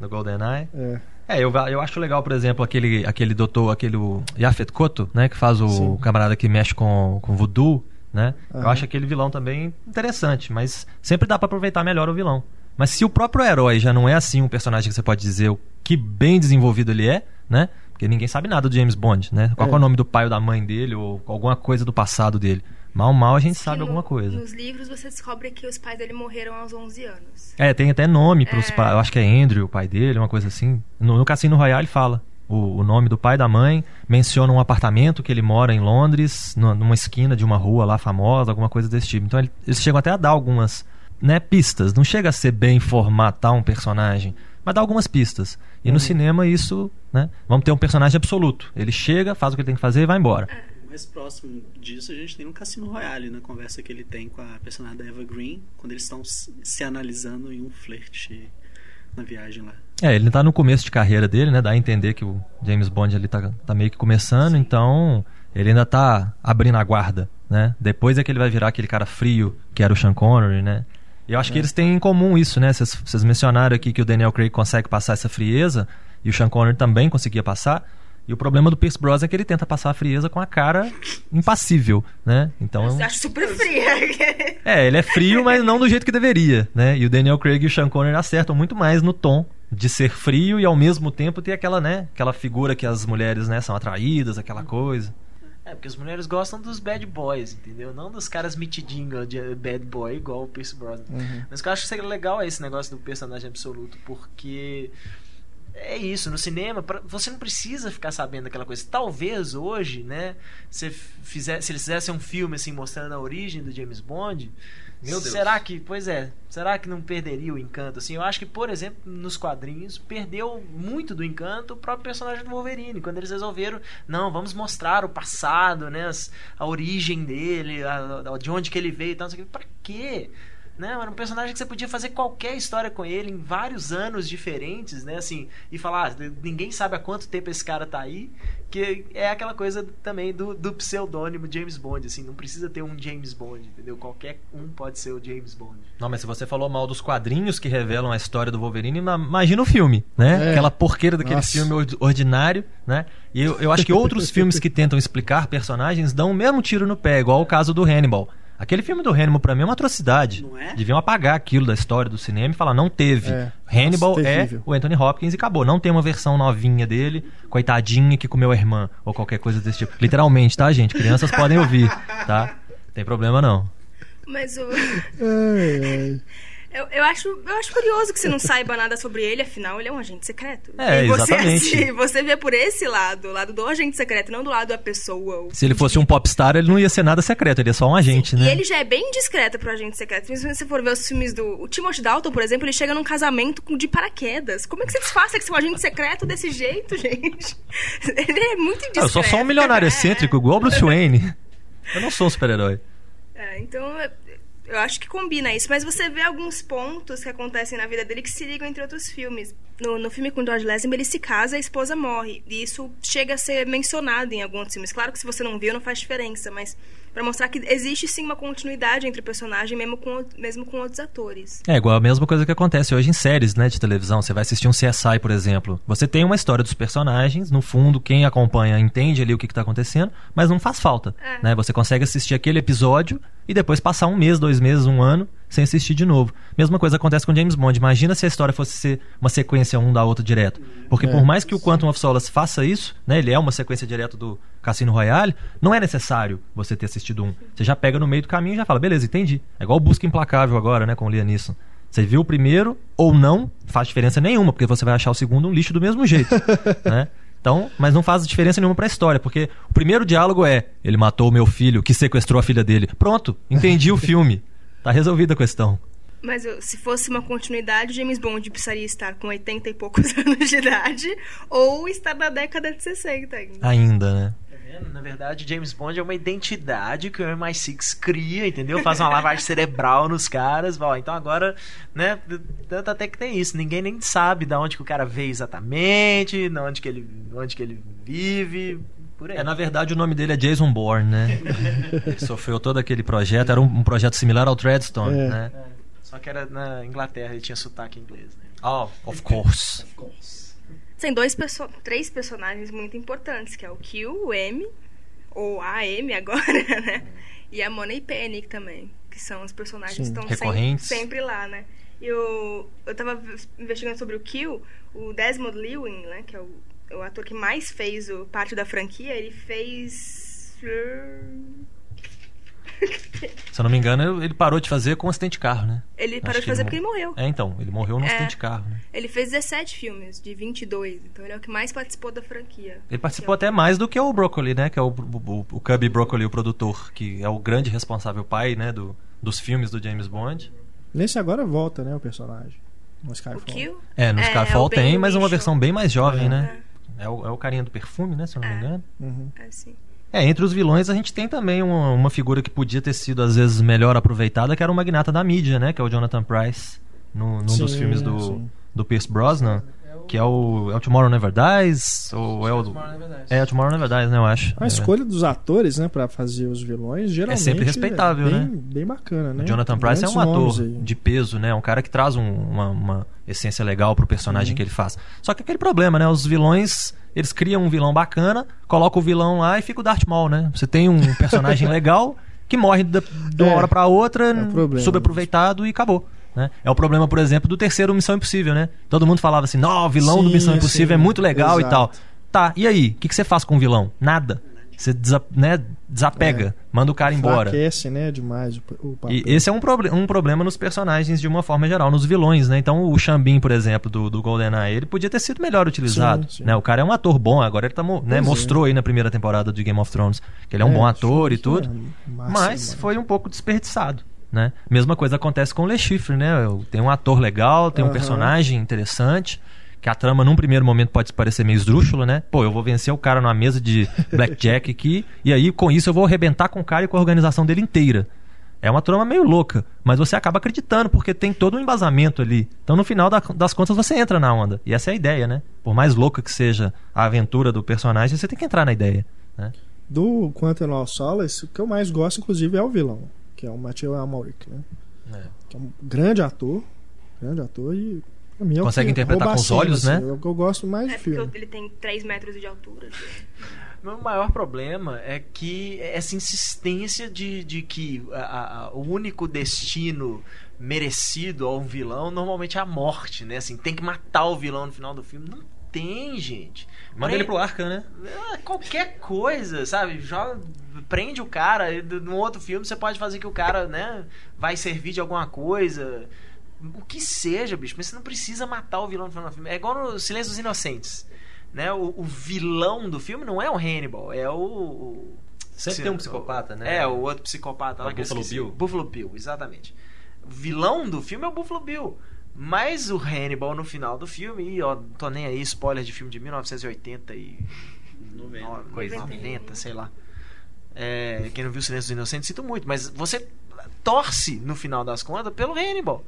no GoldenEye. É. É, eu, eu acho legal, por exemplo, aquele, aquele doutor, aquele o Yafet Koto, né? Que faz o Sim. camarada que mexe com, com voodoo, né? Eu Aham. acho aquele vilão também interessante, mas sempre dá pra aproveitar melhor o vilão. Mas se o próprio herói já não é assim um personagem que você pode dizer o que bem desenvolvido ele é, né? Porque ninguém sabe nada do James Bond, né? Qual que é o É. nome do pai ou da mãe dele, ou alguma coisa do passado dele. Mal, mal a gente Que sabe no- alguma coisa. Nos livros você descobre que os pais dele morreram aos 11 anos. É, tem até nome pros É. pais. Eu acho que é Andrew, o pai dele, uma coisa assim. No, no Cassino Royale fala o, o nome do pai e da mãe, menciona um apartamento que ele mora em Londres, numa, esquina de uma rua lá famosa, alguma coisa desse tipo. Então ele- eles chegam até a dar algumas né, pistas. Não chega a ser bem formatar um personagem, mas dá algumas pistas. E no cinema isso, né? Vamos ter um personagem absoluto. Ele chega, faz o que ele tem que fazer e vai embora. O mais próximo disso a gente tem no Cassino Royale, na conversa que ele tem com a personagem da Eva Green, quando eles estão se analisando em um flerte na viagem lá. É, ele tá no começo de carreira dele, né? Dá a entender que o James Bond ali tá, tá meio que começando, então ele ainda tá abrindo a guarda, né? Depois é que ele vai virar aquele cara frio que era o Sean Connery, né? E eu acho que eles têm em comum isso, né? Vocês mencionaram aqui que o Daniel Craig consegue passar essa frieza e o Sean Connery também conseguia passar. E o problema do Pierce Brosnan é que ele tenta passar a frieza com a cara impassível, né? Então Eu acho super fria. é, ele é frio, mas não do jeito que deveria, né? E o Daniel Craig e o Sean Connery acertam muito mais no tom de ser frio e ao mesmo tempo ter aquela, né, aquela figura que as mulheres, né, são atraídas, aquela coisa. É, porque as mulheres gostam dos bad boys, entendeu? Não dos caras mitidinho de bad boy igual o Pierce Brosnan. Mas o que eu acho que seria legal é esse negócio do personagem absoluto, porque é isso, no cinema, pra- você não precisa ficar sabendo aquela coisa. Talvez hoje, né, se, fizer, se eles fizessem um filme assim mostrando a origem do James Bond, Meu Deus. será que, pois é, será que não perderia o encanto assim? Eu acho que, por exemplo, nos quadrinhos perdeu muito do encanto o próprio personagem do Wolverine, quando eles resolveram, não, vamos mostrar o passado, né, a origem dele, a- a- de onde que ele veio e tal, não sei o quê. Pra quê? Né? Era um personagem que você podia fazer qualquer história com ele em vários anos diferentes, né? Assim, e falar, ah, ninguém sabe há quanto tempo esse cara tá aí, que é aquela coisa também do, do pseudônimo James Bond, assim, não precisa ter um James Bond, entendeu? Qualquer um pode ser o James Bond. Não, mas se você falou mal dos quadrinhos que revelam a história do Wolverine, ima- imagina o filme, né? É. Aquela porqueira daquele Nossa. filme ord- ordinário, né? E eu, eu acho que outros filmes que tentam explicar personagens dão o mesmo tiro no pé, igual o caso do Hannibal. Aquele filme do Hannibal, pra mim, é uma atrocidade. Não é? Deviam apagar aquilo da história do cinema e falar, não teve. É. Hannibal Nossa, é o Anthony Hopkins e acabou. Não tem uma versão novinha dele, coitadinha que comeu a irmã, ou qualquer coisa desse tipo. Literalmente, tá, gente? Crianças podem ouvir, tá? Tem problema não. Mas o. Ai, ai. Eu, eu, acho, eu acho curioso que você não saiba nada sobre ele, afinal, ele é um agente secreto. É, e você, exatamente. se você vê por esse lado, o lado do agente secreto, não do lado da pessoa. Se ele fosse um popstar, ele não ia ser nada secreto, ele é só um agente, né? E ele já é bem discreto pro agente secreto. Se você for ver os filmes do. O Timothy Dalton, por exemplo, ele chega num casamento de paraquedas. Como é que você disfarça que você é um agente secreto desse jeito, gente? Ele é muito Ah, indiscreto. eu sou só um milionário É. excêntrico, igual o Bruce Wayne. Eu não sou um super-herói. É, então, eu- acho que combina isso. Mas você vê alguns pontos que acontecem na vida dele que se ligam entre outros filmes. No, no filme com George Lazenby, ele se casa e a esposa morre. E isso chega a ser mencionado em alguns filmes. Claro que se você não viu, não faz diferença, mas pra mostrar que existe sim uma continuidade entre o personagem, mesmo com, o- mesmo com outros atores. É igual a mesma coisa que acontece hoje em séries né, de televisão. Você vai assistir um CSI, por exemplo. Você tem uma história dos personagens, no fundo, quem acompanha entende ali o que está acontecendo, mas não faz falta. É. Né? Você consegue assistir aquele episódio e depois passar um mês, dois meses, um ano sem assistir de novo. Mesma coisa acontece com James Bond. Imagina se a história fosse ser uma sequência um da outra direto. Porque É. por mais que o Quantum of Solace faça isso, né, ele é uma sequência direta do Cassino Royale, não é necessário você ter assistido um. Você já pega no meio do caminho e já fala, beleza, entendi. É igual o Busca Implacável agora, né, com o Liam Neeson. Você viu o primeiro ou não, faz diferença nenhuma, porque você vai achar o segundo um lixo do mesmo jeito, né? Então, mas não faz diferença nenhuma pra história, porque o primeiro diálogo é: ele matou o meu filho, que sequestrou a filha dele. Pronto, entendi o filme. Tá resolvida a questão. Mas eu- se fosse uma continuidade, James Bond precisaria estar com 80 e poucos anos de idade ou estar na década de 60 ainda. Ainda, né? Vendo? Na verdade, James Bond é uma identidade que o MI6 cria, entendeu? Faz uma lavagem cerebral nos caras. Ó, então agora, né? Tanto até que tem isso. Ninguém nem sabe de onde que o cara veio exatamente, de onde que ele, onde que ele vive. Por aí. É, na verdade, o nome dele é Jason Bourne, né? ele sofreu todo aquele projeto, era um, um projeto similar ao Treadstone, É. né? É, Só que era na Inglaterra, ele tinha sotaque inglês, né? Oh, of course. Tem dois perso três personagens muito importantes, que é o Q, o M, ou a M agora, né? E a Money Penny também, que são os personagens Sim. que estão Recorrentes. sempre, sempre lá, né? E o, eu tava investigando sobre o Q, o Desmond Llewellyn, né? Que é o, o ator que mais fez o, parte da franquia, ele fez... Se eu não me engano, ele parou de fazer com acidente de carro, né? Ele parou Acho de fazer ele porque ele morreu. É, então, ele morreu num É. acidente de carro, né? Ele fez 17 filmes de 22, então ele é o que mais participou da franquia. Ele participou até mais do que o Broccoli, né? Que é o, o, o Cubby Broccoli, o produtor, que é o grande responsável pai, né? Do, dos filmes do James Bond. Nesse agora volta, né, o personagem. No Skyfall. O Kill? É, no É, Skyfall é o tem, mas uma Whishaw. versão bem mais jovem, É. né? É o, é o carinha do perfume, né? Se eu não me É. engano. Uhum. É, sim. É, entre os vilões a gente tem também uma, uma figura que podia ter sido às vezes melhor aproveitada, que era o magnata da mídia, né? Que é o Jonathan Price, no, num dos Sim, filmes do, sim. do Pierce Brosnan, que é o, é o Tomorrow Never Dies, ou é o... É, o Tomorrow Never Dies, né, eu acho. A É. escolha dos atores, né, pra fazer os vilões, geralmente sempre respeitável, é bem, né? Bem bacana, né? O Jonathan Price é um Grandes ator aí. de peso, né? Um cara que traz um- uma, uma essência legal pro personagem Uhum. que ele faz. Só que aquele problema, né? Os vilões, eles criam um vilão bacana, colocam o vilão lá e fica o Darth Maul, né? Você tem um personagem legal que morre da, de uma É, hora pra outra, é o problema subaproveitado e acabou. Né? É o problema, por exemplo, do terceiro Missão Impossível, né? Todo mundo falava assim, não, vilão do Sim, Missão Impossível sim, é muito legal e exato. tal. Tá, e aí? O que, que você faz com o vilão? Nada. Você desa- né, desapega, manda o cara embora. Enfraquece, né, demais o, papel. E esse é um, proble- um problema nos personagens de uma forma geral, nos vilões, né? Então o Xambin, por exemplo, do, do GoldenEye, ele podia ter sido melhor utilizado. Sim. Né? O cara é um ator bom, agora ele tá, né, é. mostrou aí na primeira temporada de Game of Thrones que ele é um É, bom ator e tudo. é massa, mas mano. foi um pouco desperdiçado. Né? Mesma coisa acontece com o Le Chiffre, né? Tem um ator legal, tem um Aham. personagem interessante, que a trama num primeiro momento pode parecer meio esdrúxula, né? Pô, eu vou vencer o cara numa mesa de blackjack aqui, e aí com isso eu vou arrebentar com o cara e com a organização dele inteira. É uma trama meio louca, mas você acaba acreditando, porque tem todo um embasamento ali. Então, no final da- das contas, você entra na onda. E essa é a ideia, né? Por mais louca que seja a aventura do personagem, você tem que entrar na ideia. Né? Do Quantum of Solace, o que eu mais gosto, inclusive, é o vilão, que é o Matthew Amoric, né? Que é um grande ator, grande ator e pra mim é o Consegue que interpretar com os olhos, assim, né? É o que eu gosto mais É do porque filme. ele tem 3 metros de altura. Meu maior problema é que essa insistência de, de que a- a- o único destino merecido a um vilão normalmente é a morte, né? Assim, tem que matar o vilão no final do filme. Não tem, gente. Manda Pre- ele pro Arca, né? Ah, Qualquer coisa, sabe? Joga, prende o cara. No outro filme você pode fazer que o cara, né, vai servir de alguma coisa. O que seja, bicho. Mas você não precisa matar o vilão no final do filme. É igual no Silêncio dos Inocentes. Né? O, o vilão do filme não é o Hannibal, é o. o- Sempre se- tem um psicopata, né? É, o outro psicopata lá É o que Buffalo. Bill. Buffalo Bill, exatamente. O vilão do filme é o Buffalo Bill. Mas o Hannibal no final do filme, e ó, tô nem aí, spoiler de filme de 1980 e. 90. no- Coisa 91. 90, sei lá. É, quem não viu Silêncio dos Inocentes, sinto muito, mas você torce no final das contas pelo Hannibal.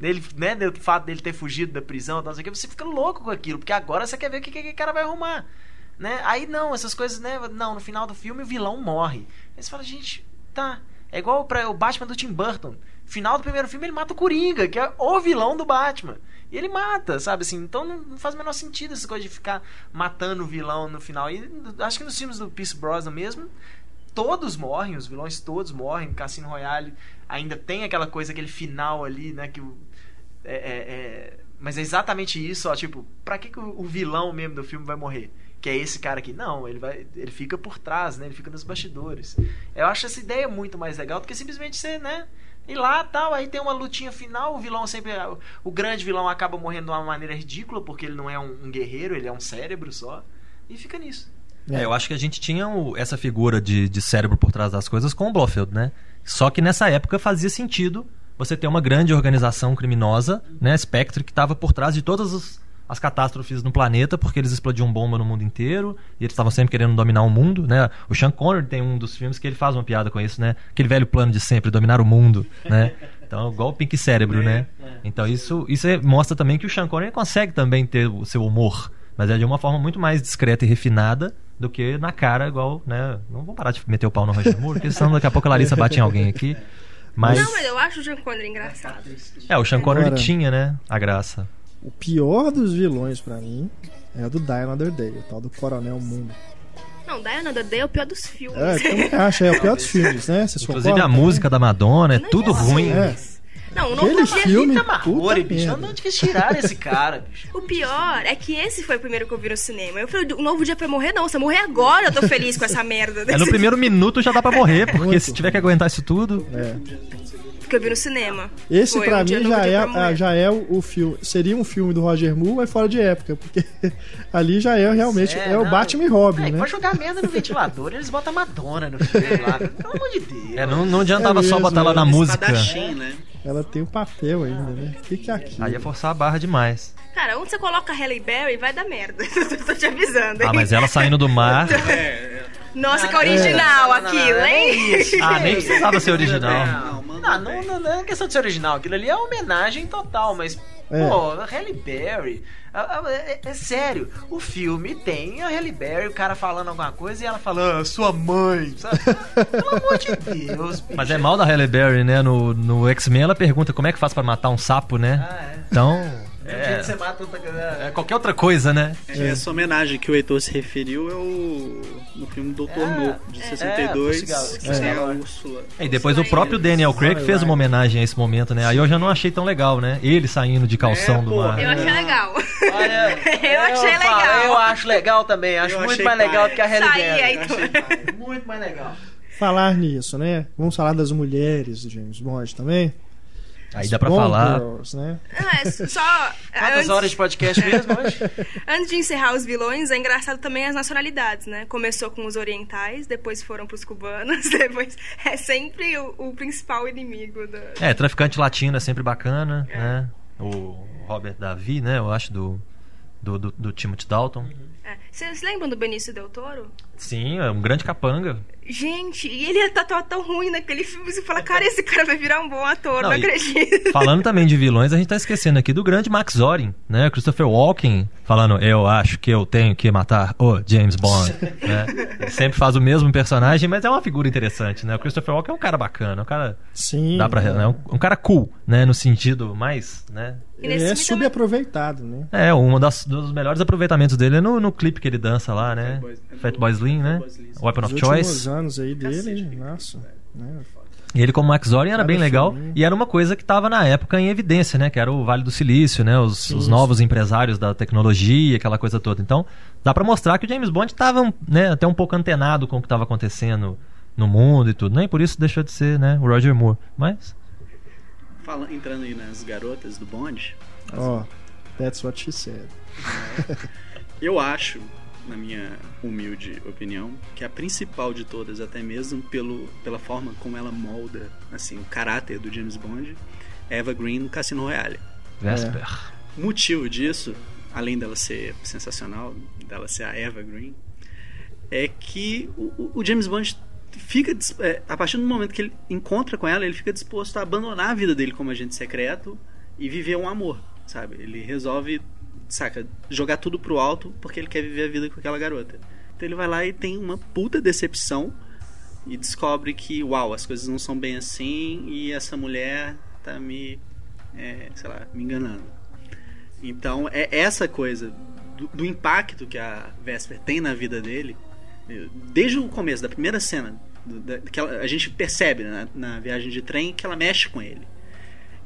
Ele, né, do fato dele ter fugido da prisão, tal, não sei o que, você fica louco com aquilo, porque agora você quer ver o que, que aquele cara vai arrumar. Né? Aí não, essas coisas, né? Não, no final do filme o vilão morre. Aí você fala, gente, tá. É igual para o Batman do Tim Burton. Final do primeiro filme ele mata o Coringa, que é o vilão do Batman. E ele mata, sabe assim? Então não, faz o menor sentido essa coisa de ficar matando o vilão no final. E acho que nos filmes do Pierce Brosnan mesmo, todos morrem, os vilões todos morrem. Cassino Royale ainda tem aquela coisa, aquele final ali, né? Que é, é, é- mas é exatamente isso, ó. Tipo, pra que, que o vilão mesmo do filme vai morrer? Que é esse cara aqui. Não, ele vai. Ele fica por trás, né? Ele fica nos bastidores. Eu acho essa ideia muito mais legal do que simplesmente ser, né? Ir lá tal, aí tem uma lutinha final, o vilão sempre. O grande vilão acaba morrendo de uma maneira ridícula, porque ele não é um, um guerreiro, ele é um cérebro só. E fica nisso. É, eu acho que a gente tinha o- essa figura de, de cérebro por trás das coisas com o Blofeld, né? Só que nessa época fazia sentido você ter uma grande organização criminosa, né? Spectre, que estava por trás de todas os- as catástrofes no planeta, porque eles explodiam bomba no mundo inteiro e eles estavam sempre querendo dominar o mundo, né? O Sean Connery tem um dos filmes que ele faz uma piada com isso, né? Aquele velho plano de sempre, dominar o mundo, né? Então, igual o Pink Cérebro, né? Então, isso, isso é- mostra também que o Sean Connery consegue também ter o seu humor, mas é de uma forma muito mais discreta e refinada do que na cara, igual, né? Não vou parar de meter o pau no Roger Moore, porque senão daqui a pouco a Larissa bate em alguém aqui. Mas, Não, mas eu acho o Jean Connery engraçado. é, o Sean Connery Agora- tinha, né? A graça. O pior dos vilões pra mim é o do Die Another Day, o tal do Coronel Mundo. Não, Diana the Day é o pior dos filmes. É, também acho, é o pior dos filmes, né? Vocês Inclusive a concordam? música da Madonna é Não tudo existe. ruim. É. Não, o novo Aquele dia filme, Rita Marmori, puta bicho. merda. Onde que eles tiraram esse cara, bicho? O pior é que esse foi o primeiro que eu vi no cinema. Eu falei, um novo dia pra morrer, não. Se eu morrer agora, eu tô feliz com essa merda. É no desse primeiro minuto já dá pra morrer, porque Muito. se tiver que aguentar isso tudo. É. que eu vi no cinema. Esse Foi pra um mim já é, pra ah, já é o, o filme. Seria um filme do Roger Moore, mas fora de época, porque ali já é realmente é, o não. Batman e Robin, É, né? Pode jogar merda no ventilador, eles botam a Madonna no filme lá. Pelo amor de Deus. É, não, não adiantava É só mesmo, botar ela é. na música. Né? Ela tem o papel ainda, né? O que, que é aquilo? Aí ia forçar a barra demais. Cara, onde você coloca a Halle Berry, vai dar merda. tô te avisando, hein? Ah, mas ela saindo do mar. É, é. Nossa, que original não, aquilo, hein? é isso. Ah, nem precisava ser original. Não, manda Não, não, não, é questão de ser original. Aquilo ali é homenagem total, mas, É. pô, a Halle Berry. a- É, é sério, o filme tem a Halle Berry, o cara falando alguma coisa e ela falando, ah, sua mãe, sabe? Pelo amor de Deus, bicho. Mas é mal da Halle Berry, né? No, no X-Men ela pergunta como é que faz pra matar um sapo, né? Ah, é. Então. É. Que você mata outra É qualquer outra coisa, né? É, Essa homenagem que o Heitor se referiu é o no filme Doutor É, No, de é, 62, é, que tem a É. Úrsula. E depois o próprio Daniel Craig fez uma homenagem a esse momento, né? Aí eu já não achei tão legal, né? Ele saindo de calção É, do mar. Eu achei legal. Olha, Eu achei falo, legal. eu acho legal também, acho Eu muito mais legal pai. do que a pai. Muito mais legal. Falar nisso, né? Vamos falar das mulheres James Bond também? Aí dá pra Bond falar. Girls, né? Ah, é só. Quantas antes, horas de podcast mesmo hoje? antes de encerrar os vilões, é engraçado também as nacionalidades, né? Começou com os orientais, depois foram pros cubanos, depois. É sempre o, o principal inimigo da. É, traficante latino é sempre bacana, né? O Robert Davi, né? Eu acho do, do, do, do Timothy Dalton. É. Vocês lembram do Benício Del Toro? Sim, é um grande capanga. Gente, e ele tá tão, tão ruim naquele filme. Você fala, cara, esse cara vai virar um bom ator, não, Não, acredito. Falando também de vilões, a gente tá esquecendo aqui do grande Max Zorin, né? Christopher Walken falando, eu acho que eu tenho que matar o James Bond, né? Ele sempre faz o mesmo personagem, mas é uma figura interessante, né? O Christopher Walken é um cara bacana, um cara... Sim. Dá pra, é. né? um, um cara cool, né? No sentido mais, né? Ele é também- subaproveitado, né? É, um das, dos melhores aproveitamentos dele é no, no clipe que ele dança lá, né? Fat Boys- Fat Boy Slim, né? Slim. Weapon of Choice. anos aí dele, Cacete, nossa. Né? E ele como Max Zorin era Cada bem legal filminho. e era uma coisa que estava na época em evidência, né? Que era o Vale do Silício, né? Os, os novos empresários da tecnologia, aquela coisa toda. Então, dá pra mostrar que o James Bond estava né, até um pouco antenado com o que estava acontecendo no mundo e tudo. Nem por isso deixou de ser, né? O Roger Moore. Mas Fala, entrando aí nas garotas do Bond, Ó, that's what she said. eu acho, na minha humilde opinião, que a principal de todas, até mesmo pelo, pela forma como ela molda assim, o caráter do James Bond, é Eva Green no Cassino Royale. Vesper. O motivo disso, além dela ser sensacional, dela ser a Eva Green, é que o, o- James Bond fica é, a partir do momento que ele encontra com ela, ele fica disposto a abandonar a vida dele como agente secreto e viver um amor, sabe? Ele resolve, saca, jogar tudo pro alto porque ele quer viver a vida com aquela garota. Então ele vai lá e tem uma puta decepção e descobre que, uau, as coisas não são bem assim e essa mulher tá me, é, sei lá, me enganando. Então, é essa coisa do, do impacto que a Vesper tem na vida dele, desde o começo, da primeira cena, do- da- que ela- a gente percebe né, na viagem de trem que ela mexe com ele.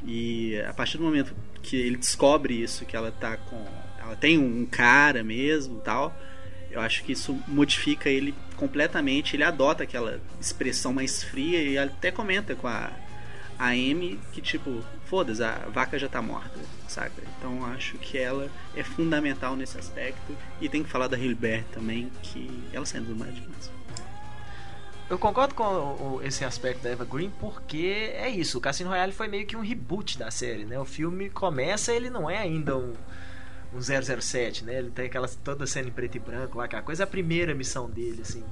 E a partir do momento que ele descobre isso, que ela tá com. Ela tem um cara mesmo tal, eu acho que isso modifica ele completamente. Ele adota aquela expressão mais fria e até comenta com a, a Amy que, tipo, foda-se, a vaca já tá morta, saca? Então acho que ela é fundamental nesse aspecto. E tem que falar da Hilbert também, que ela saindo do mar demais. Eu concordo com o- esse aspecto da Eva Green porque é isso, o Cassino Royale foi meio que um reboot da série, né? O filme começa, ele não é ainda um, um 007, né? Ele tem aquela toda cena em preto e branco lá, aquela coisa é a primeira missão dele, assim.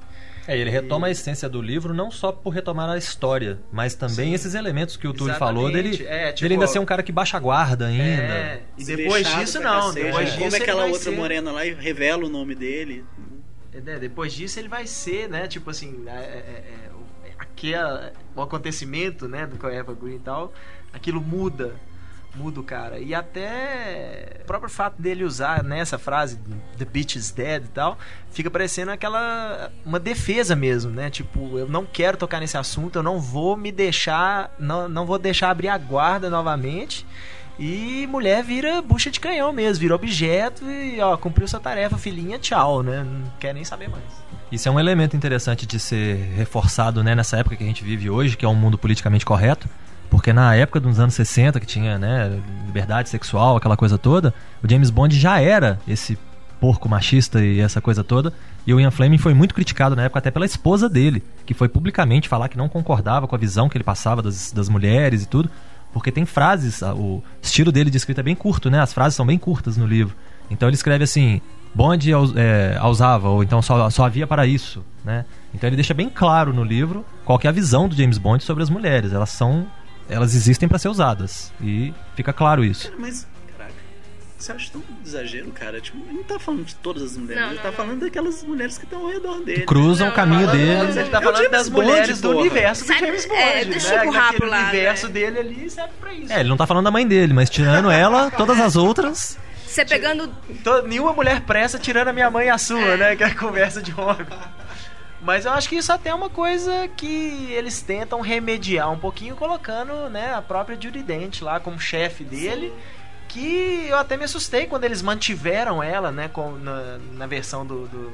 É, ele retoma a essência do livro não só por retomar a história, mas também Sim. esses elementos que o Túlio falou dele, É, tipo, dele ainda ser um cara que baixa a guarda ainda. É, e depois disso não, depois né? disso Como ele aquela outra ser- morena lá e revela o nome dele. Né, Depois disso ele vai ser, né? Tipo assim, é, é, é, o- aquela, o acontecimento, né? Do Eva Green e tal, aquilo muda muda o cara. E até o próprio fato dele usar nessa frase, The bitch is dead e tal, fica parecendo aquela. uma defesa mesmo, né? Tipo, eu não quero tocar nesse assunto, eu não vou me deixar. não, não vou deixar abrir a guarda novamente. E mulher vira bucha de canhão mesmo, vira objeto e ó, cumpriu sua tarefa, filhinha, tchau, né? Não quer nem saber mais. Isso é um elemento interessante de ser reforçado né, nessa época que a gente vive hoje, que é um mundo politicamente correto. Porque na época dos anos 60, que tinha né, liberdade sexual, aquela coisa toda, o James Bond já era esse porco machista e essa coisa toda. E o Ian Fleming foi muito criticado na época até pela esposa dele, que foi publicamente falar que não concordava com a visão que ele passava das, das mulheres e tudo. Porque tem frases, o estilo dele de escrita é bem curto, né? As frases são bem curtas no livro. Então ele escreve assim: Bond é, usava, ou então só, só havia para isso, né? Então ele deixa bem claro no livro qual é a visão do James Bond sobre as mulheres. Elas são elas existem para ser usadas. E fica claro isso. Cara, mas, você acha tão exagero, cara? Tipo, ele não tá falando de todas as mulheres, Não, ele não, tá não. falando daquelas mulheres que estão ao redor dele. Que cruzam Não, o caminho dele. Ele tá É falando James das Bond, mulheres do universo do Sabe, James Bond. é, né? deixa o currapo Naquele lá, universo né? dele ali serve pra isso. É, ele não tá falando da mãe dele, mas tirando ela, todas as outras. Você pegando. Tô- nenhuma mulher presta tirando a minha mãe e a sua, né? Que é a conversa de homem. Mas eu acho que isso até é uma coisa que eles tentam remediar um pouquinho, colocando né, a própria Judy Dent lá como chefe dele. Que eu até me assustei quando eles mantiveram ela, né? Com, na, na versão do. do-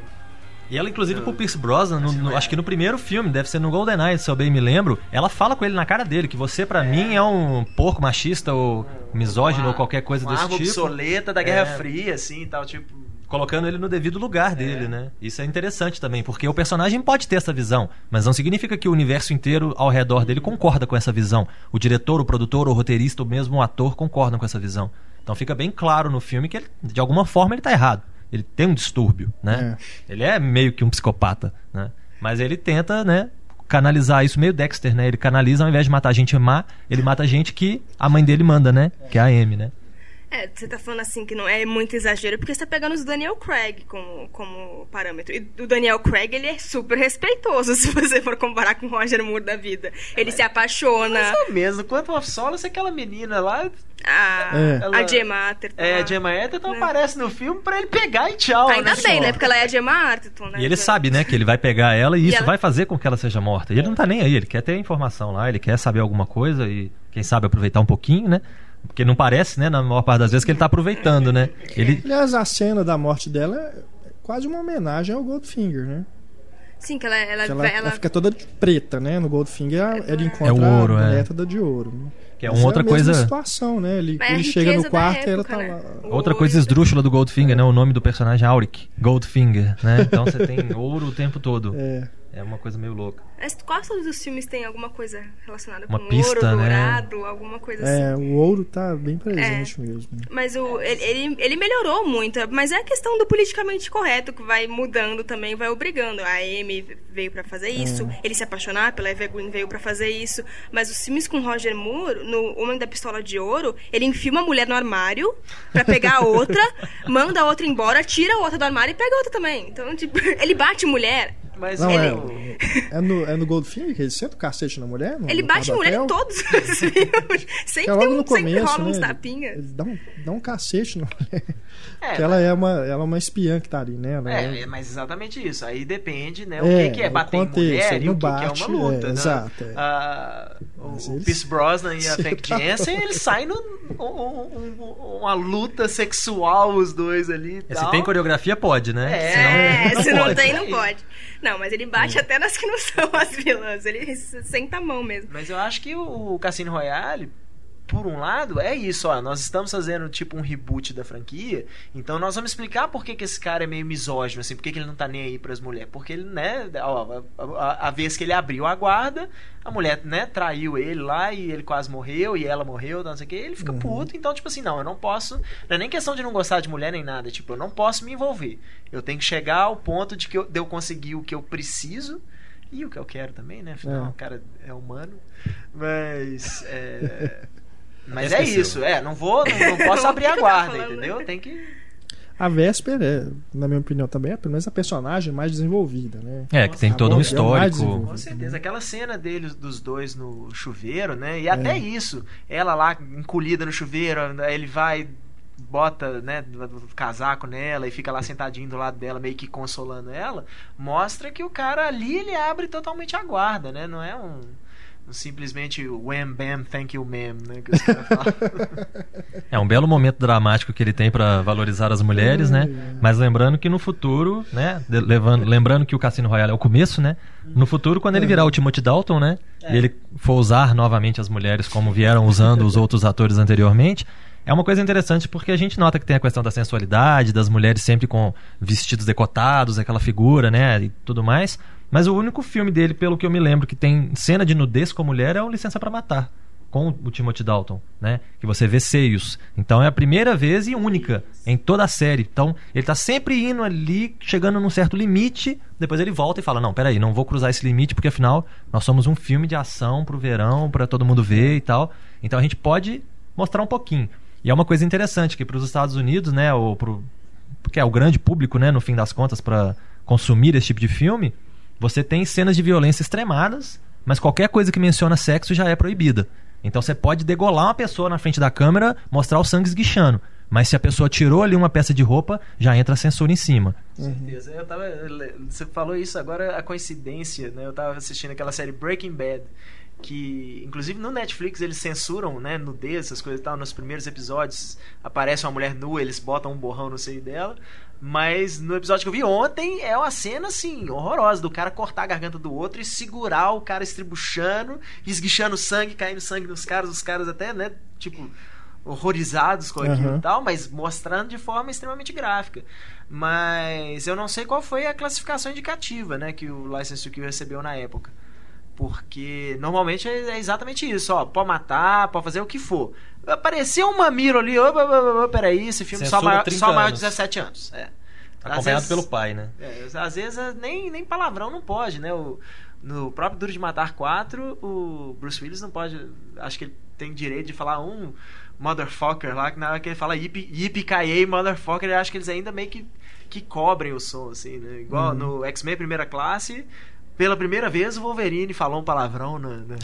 E ela, inclusive, pro Pierce Brosnan, no- no- acho que no primeiro filme, deve ser no GoldenEye, se eu bem me lembro, ela fala com ele na cara dele que você, pra mim, é um porco machista ou misógino uma- ou qualquer coisa uma desse tipo. obsoleta da Guerra É. Fria, assim e tal, tipo. Colocando ele no devido lugar dele, né? Isso é interessante também, porque o personagem pode ter essa visão, mas não significa que o universo inteiro ao redor dele concorda com essa visão. O diretor, o produtor, o roteirista, ou mesmo o ator concordam com essa visão. Então fica bem claro no filme que ele, de alguma forma ele tá errado. Ele tem um distúrbio, né? Ele é meio que um psicopata, né? Mas ele tenta, né, canalizar isso meio Dexter, né? Ele canaliza ao invés de matar gente má, ele mata gente que a mãe dele manda, né? Que é a Amy, né? É, você tá falando assim que não é muito exagero, porque você tá pegando os Daniel Craig como, como parâmetro. E o Daniel Craig, ele é super respeitoso, se você for comparar com o Roger Moore da vida. Ele se apaixona. Mais ou menos. No Quantum of Solace, aquela menina lá. A, É. a Ela- Gemma Arterton. É, a Gemma Arterton Né? aparece no filme pra ele pegar e tchau. Ainda né? bem, né? Porque ela é a Gemma Arterton, né? E ele sabe, né, que ele vai pegar ela e isso ela- vai fazer com que ela seja morta. E ele não tá nem aí, ele quer ter a informação lá, ele quer saber alguma coisa e, quem sabe, aproveitar um pouquinho, né? Porque não parece, né, na maior parte das vezes, que ele tá aproveitando, né? Ele. Aliás, a cena da morte dela é quase uma homenagem ao Goldfinger, né? Sim, que ela, ela, Que ela, ela- ela fica toda de preta, né? No Goldfinger ele encontra É o ouro, a é. toda de ouro. né? Que é Mas uma outra a mesma coisa. situação, né? Ele, é a ele chega no quarto e ela época, tá né? lá. Outra coisa e- esdrúxula do Goldfinger, né? O nome do personagem é Auric. Goldfinger, né? Então você tem ouro o tempo todo. É, É uma coisa meio louca. Mas quase todos os filmes têm alguma coisa relacionada Uma com pista, ouro, né? dourado, alguma coisa assim. é, o ouro tá bem presente É. mesmo. Mas o, ele, ele, ele melhorou muito, mas é a questão do politicamente correto que vai mudando também, vai obrigando. A Amy veio pra fazer isso, ele se apaixonar pela Eva Green veio pra fazer isso. Mas os filmes com Roger Moore, no Homem da Pistola de Ouro, ele enfia uma mulher no armário pra pegar a outra, manda a outra embora, tira a outra do armário e pega a outra também. Então, tipo, ele bate mulher. Mas Não, ele. é, é, no, é no Goldfinger que ele senta o cacete na mulher? No, Ele no bate mulher em todos os filmes. Que Sempre, é tem um, no sempre começo, rola né? uns ele- tapinhas. Ele dá um, dá um cacete na mulher. É, que ela é uma, ela é uma espiã que tá ali, né? Ela É, é, mas exatamente isso. Aí depende, né? O É, que, que é bater em mulher ele e o não que, que é bate, uma luta, é, né? exato, é. Ah, o eles- Pierce Brosnan e a Frank tá Jensen, eles saem no, um- um- um- uma luta sexual, os dois ali e Se tal. tem coreografia, pode, né? É. É, não se não pode. tem, não pode. Não, mas ele bate até nas que não são as vilãs. Ele senta a mão mesmo. Mas eu acho que o Cassino Royale, por um lado, é isso, ó. Nós estamos fazendo tipo um reboot da franquia, então nós vamos explicar por que, que esse cara é meio misógino, assim, por que, que ele não tá nem aí pras mulheres. Porque ele, né, ó, a, a- a vez que ele abriu a guarda, a mulher, né, traiu ele lá e ele quase morreu, e ela morreu, não sei o que, ele fica puto, então, tipo assim, não, eu não posso. Não é nem questão de não gostar de mulher nem nada, tipo, eu não posso me envolver. Eu tenho que chegar ao ponto de que eu, de eu conseguir o que eu preciso. E o que eu quero também, né? Afinal, É. o cara é humano. Mas. É... Mas é isso, é. Não vou, não, não posso abrir a guarda, falando? entendeu? Tem que. A Vesper é, na minha opinião, também é pelo menos a personagem mais desenvolvida, né? É, que tem A todo um é histórico. desenvolvida. Com certeza. Aquela cena deles, dos dois no chuveiro, né? E até isso. Ela lá encolhida no chuveiro, ele vai, bota, né, o casaco nela e fica lá sentadinho do lado dela, meio que consolando ela. Mostra que o cara ali, ele abre totalmente a guarda, né? Não é um. Simplesmente wham bam, thank you ma'am, né? Que os caras falam. É um belo momento dramático que ele tem pra valorizar as mulheres, né? Mas lembrando que no futuro, né? levando, lembrando que o Cassino Royale é o começo, né? No futuro, quando ele virar o Timothy Dalton, né? E ele for usar novamente as mulheres como vieram usando os outros atores anteriormente. É uma coisa interessante porque a gente nota que tem a questão da sensualidade, das mulheres sempre com vestidos decotados, aquela figura, né? E tudo mais. Mas o único filme dele, pelo que eu me lembro, que tem cena de nudez com mulher é o Licença pra Matar com o Timothy Dalton, né? Que você vê seios. Então é a primeira vez e única em toda a série. Então ele tá sempre indo ali, chegando num certo limite, depois ele volta e fala: "Não, peraí, não vou cruzar esse limite porque afinal nós somos um filme de ação pro verão, para todo mundo ver e tal". Então a gente pode mostrar um pouquinho. E é uma coisa interessante que para os Estados Unidos, né, ou pro que é o grande público, né, no fim das contas para consumir esse tipo de filme, você tem cenas de violência extremadas, mas qualquer coisa que menciona sexo já é proibida. Então você pode degolar uma pessoa na frente da câmera, mostrar o sangue esguichando. Mas se a pessoa tirou ali uma peça de roupa, já entra a censura em cima. Com certeza. Eu tava, você falou isso agora, a coincidência, né? Eu tava assistindo aquela série Breaking Bad, que inclusive no Netflix eles censuram, né, nudez, essas coisas e tal, nos primeiros episódios aparece uma mulher nua, eles botam um borrão no seio dela. Mas no episódio que eu vi ontem é uma cena assim, horrorosa, do cara cortar a garganta do outro e segurar o cara estribuchando, esguichando sangue, caindo sangue nos caras, os caras até, né, tipo, horrorizados com aquilo Aham. e tal, mas mostrando de forma extremamente gráfica. Mas eu não sei qual foi a classificação indicativa, né, que o License to Kill recebeu na época. Porque normalmente é é exatamente isso, ó, pode matar, pode fazer o que for. Apareceu um mamiro ali, opa, peraí, esse filme só Censura maior, 30 só maior de anos. 17 anos. É. Acompanhado vezes- pelo pai, né? é, às vezes é, nem, nem palavrão não pode, né? O, no próprio Duro de Matar 4, o Bruce Willis não pode. Acho que ele tem direito de falar um motherfucker lá, que na hora que ele fala yippee motherfucker, eu acho que eles ainda meio que, que cobrem o som, assim, né? Igual no X-Men Primeira Classe, pela primeira vez o Wolverine falou um palavrão na, na,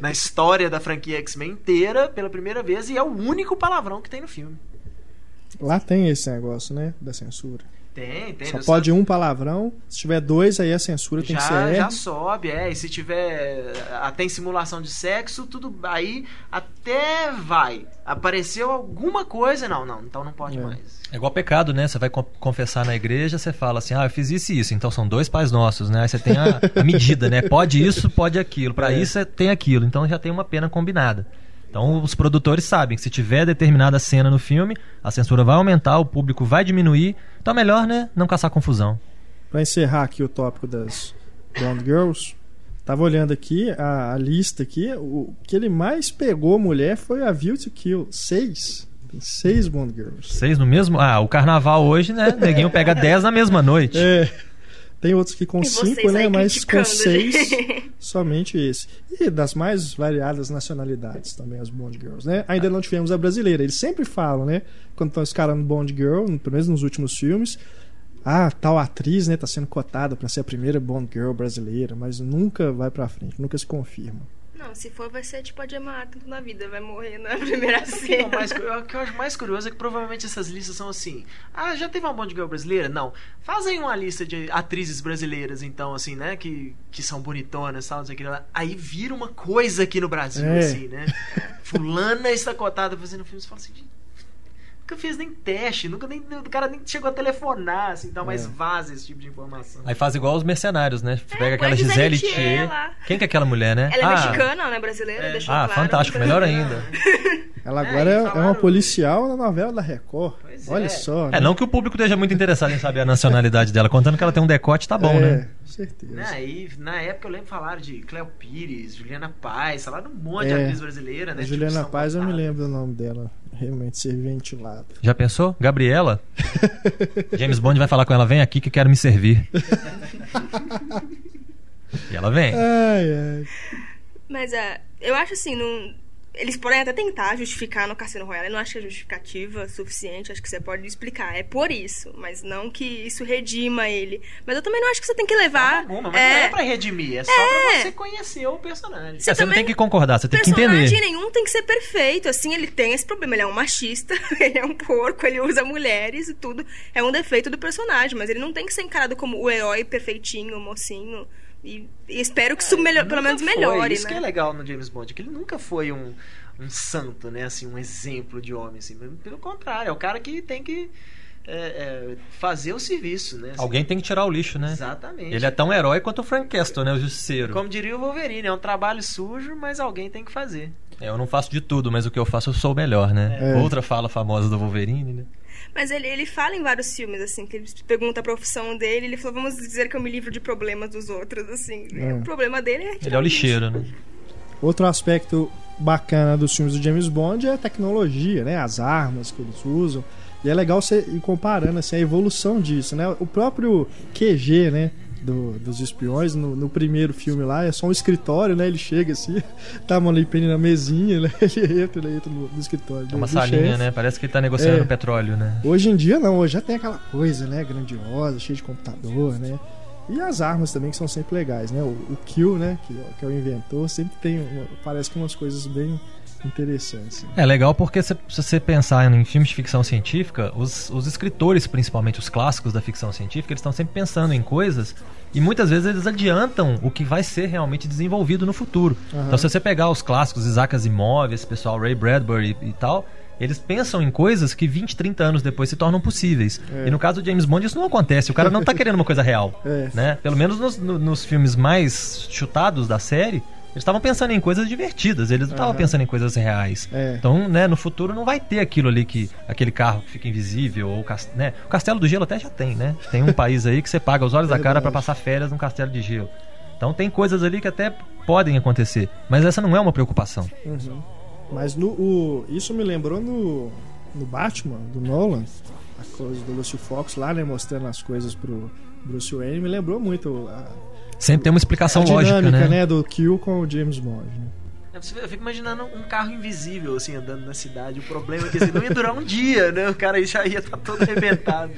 na história da franquia X-Men inteira, pela primeira vez, e é o único palavrão que tem no filme. Lá tem esse negócio, né? Da censura. Tem, tem. Só pode um palavrão. Se tiver dois, aí a censura tem que ser já, R. já sobe, é. E se tiver. ah, Tem simulação de sexo, tudo. Aí até vai. Apareceu alguma coisa, não, não, então não pode É. mais. É igual pecado, né? Você vai con- confessar na igreja, você fala assim, ah, eu fiz isso e isso. Então são dois pais nossos, né? Aí você tem a, a medida, né? Pode isso, pode aquilo. Pra É. isso é- tem aquilo. Então já tem uma pena combinada. Então os produtores sabem que se tiver determinada cena no filme, a censura vai aumentar, o público vai diminuir. Então é melhor, né? Não caçar confusão. Pra encerrar aqui o tópico das Bond Girls, tava olhando aqui a, a lista aqui. O que ele mais pegou mulher foi a View to Kill. Seis. Tem seis Bond Girls. Vocês no mesmo. Ah, o carnaval hoje, né? Neguinho pega 10 na mesma noite. É. Tem outros que com E cinco, né? Mas com criticando, seis, somente esse. E das mais variadas nacionalidades também, as Bond Girls, né? Ainda não tivemos a brasileira. Eles sempre falam, né? Quando estão escalando Bond Girl, pelo menos nos últimos filmes, ah, tal atriz, né? Tá sendo cotada para ser a primeira Bond Girl brasileira, mas nunca vai pra frente, nunca se confirma. Não, se for, vai ser tipo a Gemma Arterton na vida, vai morrer na primeira O cena. mais- o que eu acho mais curioso é que provavelmente essas listas são assim. Ah, já teve uma Bond Girl brasileira? Não. Faz aí uma lista de atrizes brasileiras, então, assim, né? Que, que são bonitonas e tal, não sei o que lá. Aí vira uma coisa aqui no Brasil, É. assim, né? Fulana está cotada fazendo filme. Você fala assim, "Gente, nunca fez nem teste, nunca nem, o cara nem chegou a telefonar, assim, então, mas É. vaza esse tipo de informação. Aí faz igual os mercenários, né? Você pega É, aquela a Gisele Thier lá. Quem que é aquela mulher, né? Ela é ah, mexicana, não é brasileira, É. deixou Ah, claro. fantástico, melhor ainda. Ela É, agora é, é uma policial na novela da Record. Pois Olha é. só. É, né? não que o público esteja muito interessado em saber a nacionalidade dela. Contando que ela tem um decote, tá bom, é, né? certeza. Né, e na época eu lembro falaram de Cleo Pires, Juliana Paz, falaram um monte de É. atriz brasileira, né? Tipo, Juliana são Paz, eu me lembro do nome dela. Realmente ser ventilado. Já pensou? Gabriela? James Bond vai falar com ela, vem aqui que eu quero me servir. e ela vem. Ai, ai. Mas é, eu acho assim, não, eles podem até tentar justificar no Cassino Royale. Eu não acho que é justificativa suficiente. Acho que você pode explicar. É por isso. Mas não que isso redima ele. Mas eu também não acho que você tem que levar. Alguma, mas é, não é pra redimir, é só pra você conhecer o personagem. É, você não também- tem que concordar, você tem que personagem entender. nenhum tem que ser perfeito. Assim, ele tem esse problema. Ele é um machista, ele é um porco, ele usa mulheres e tudo. É um defeito do personagem. Mas ele não tem que ser encarado como o herói perfeitinho, o mocinho. E, e espero que isso melhor, pelo menos foi. melhore, Isso né? que é legal no James Bond, que ele nunca foi um, um santo, né? Assim, um exemplo de homem, assim. Pelo contrário, é o cara que tem que é, é, fazer o serviço, né? assim. Alguém tem que tirar o lixo, né? Exatamente. Ele é tão herói quanto o Frank Castle, né? O justiceiro. Como diria o Wolverine, é um trabalho sujo, mas alguém tem que fazer. É, Eu não faço de tudo, mas o que eu faço eu sou o melhor, né? É. Outra fala famosa do Wolverine, né? Mas ele, ele fala em vários filmes, assim, que ele pergunta a profissão dele, ele falou, vamos dizer que eu me livro de problemas dos outros, assim. É. O problema dele é. Ele é o lixeiro, né? Outro aspecto bacana dos filmes do James Bond é a tecnologia, né? As armas que eles usam. E é legal você ir comparando assim, a evolução disso, né? O próprio QG, né? Do- dos espiões, no, no primeiro filme lá, é só um escritório, né? Ele chega assim, tá a Moneypenny na mesinha, né? Ele entra, ele entra no, no escritório. É uma salinha, chefe. né? Parece que ele tá negociando É. petróleo, né? Hoje em dia não, hoje já tem aquela coisa, né, grandiosa, cheia de computador, né? E as armas também que são sempre legais, né? O, o Kill, né, que, que é o inventor, sempre tem, uma- parece que umas coisas bem interessantes. né? É legal porque se, se você pensar em filmes de ficção científica, os, os escritores, principalmente os clássicos da ficção científica, eles estão sempre pensando em coisas e muitas vezes eles adiantam o que vai ser realmente desenvolvido no futuro. Aham. Então, se você pegar os clássicos, Isaac Asimov, esse pessoal, Ray Bradbury e, e tal, eles pensam em coisas que 20, 30 anos depois se tornam possíveis. É. E no caso do James Bond, isso não acontece. O cara não tá querendo uma coisa real. É. Né? Pelo menos nos, no- nos filmes mais chutados da série, eles estavam pensando em coisas divertidas, eles não estavam Aham. pensando em coisas reais. É. Então, né, no futuro não vai ter aquilo ali que aquele carro que fica invisível ou né? O Castelo do Gelo até já tem, né? Tem um país aí que você paga os olhos da cara para passar férias num castelo de gelo. Então tem coisas ali que até podem acontecer, mas essa não é uma preocupação. Uhum. Mas no, o, isso me lembrou no, no Batman, do Nolan, a coisa do Lucio Fox lá, né, mostrando as coisas pro Bruce Wayne, me lembrou muito a, Sempre tem uma explicação a lógica, dinâmica, né? né, do Kill com o James Bond. né? Eu fico imaginando um carro invisível, assim, andando na cidade. O problema é que assim, não ia durar um dia, né? O cara já ia estar todo arrebentado.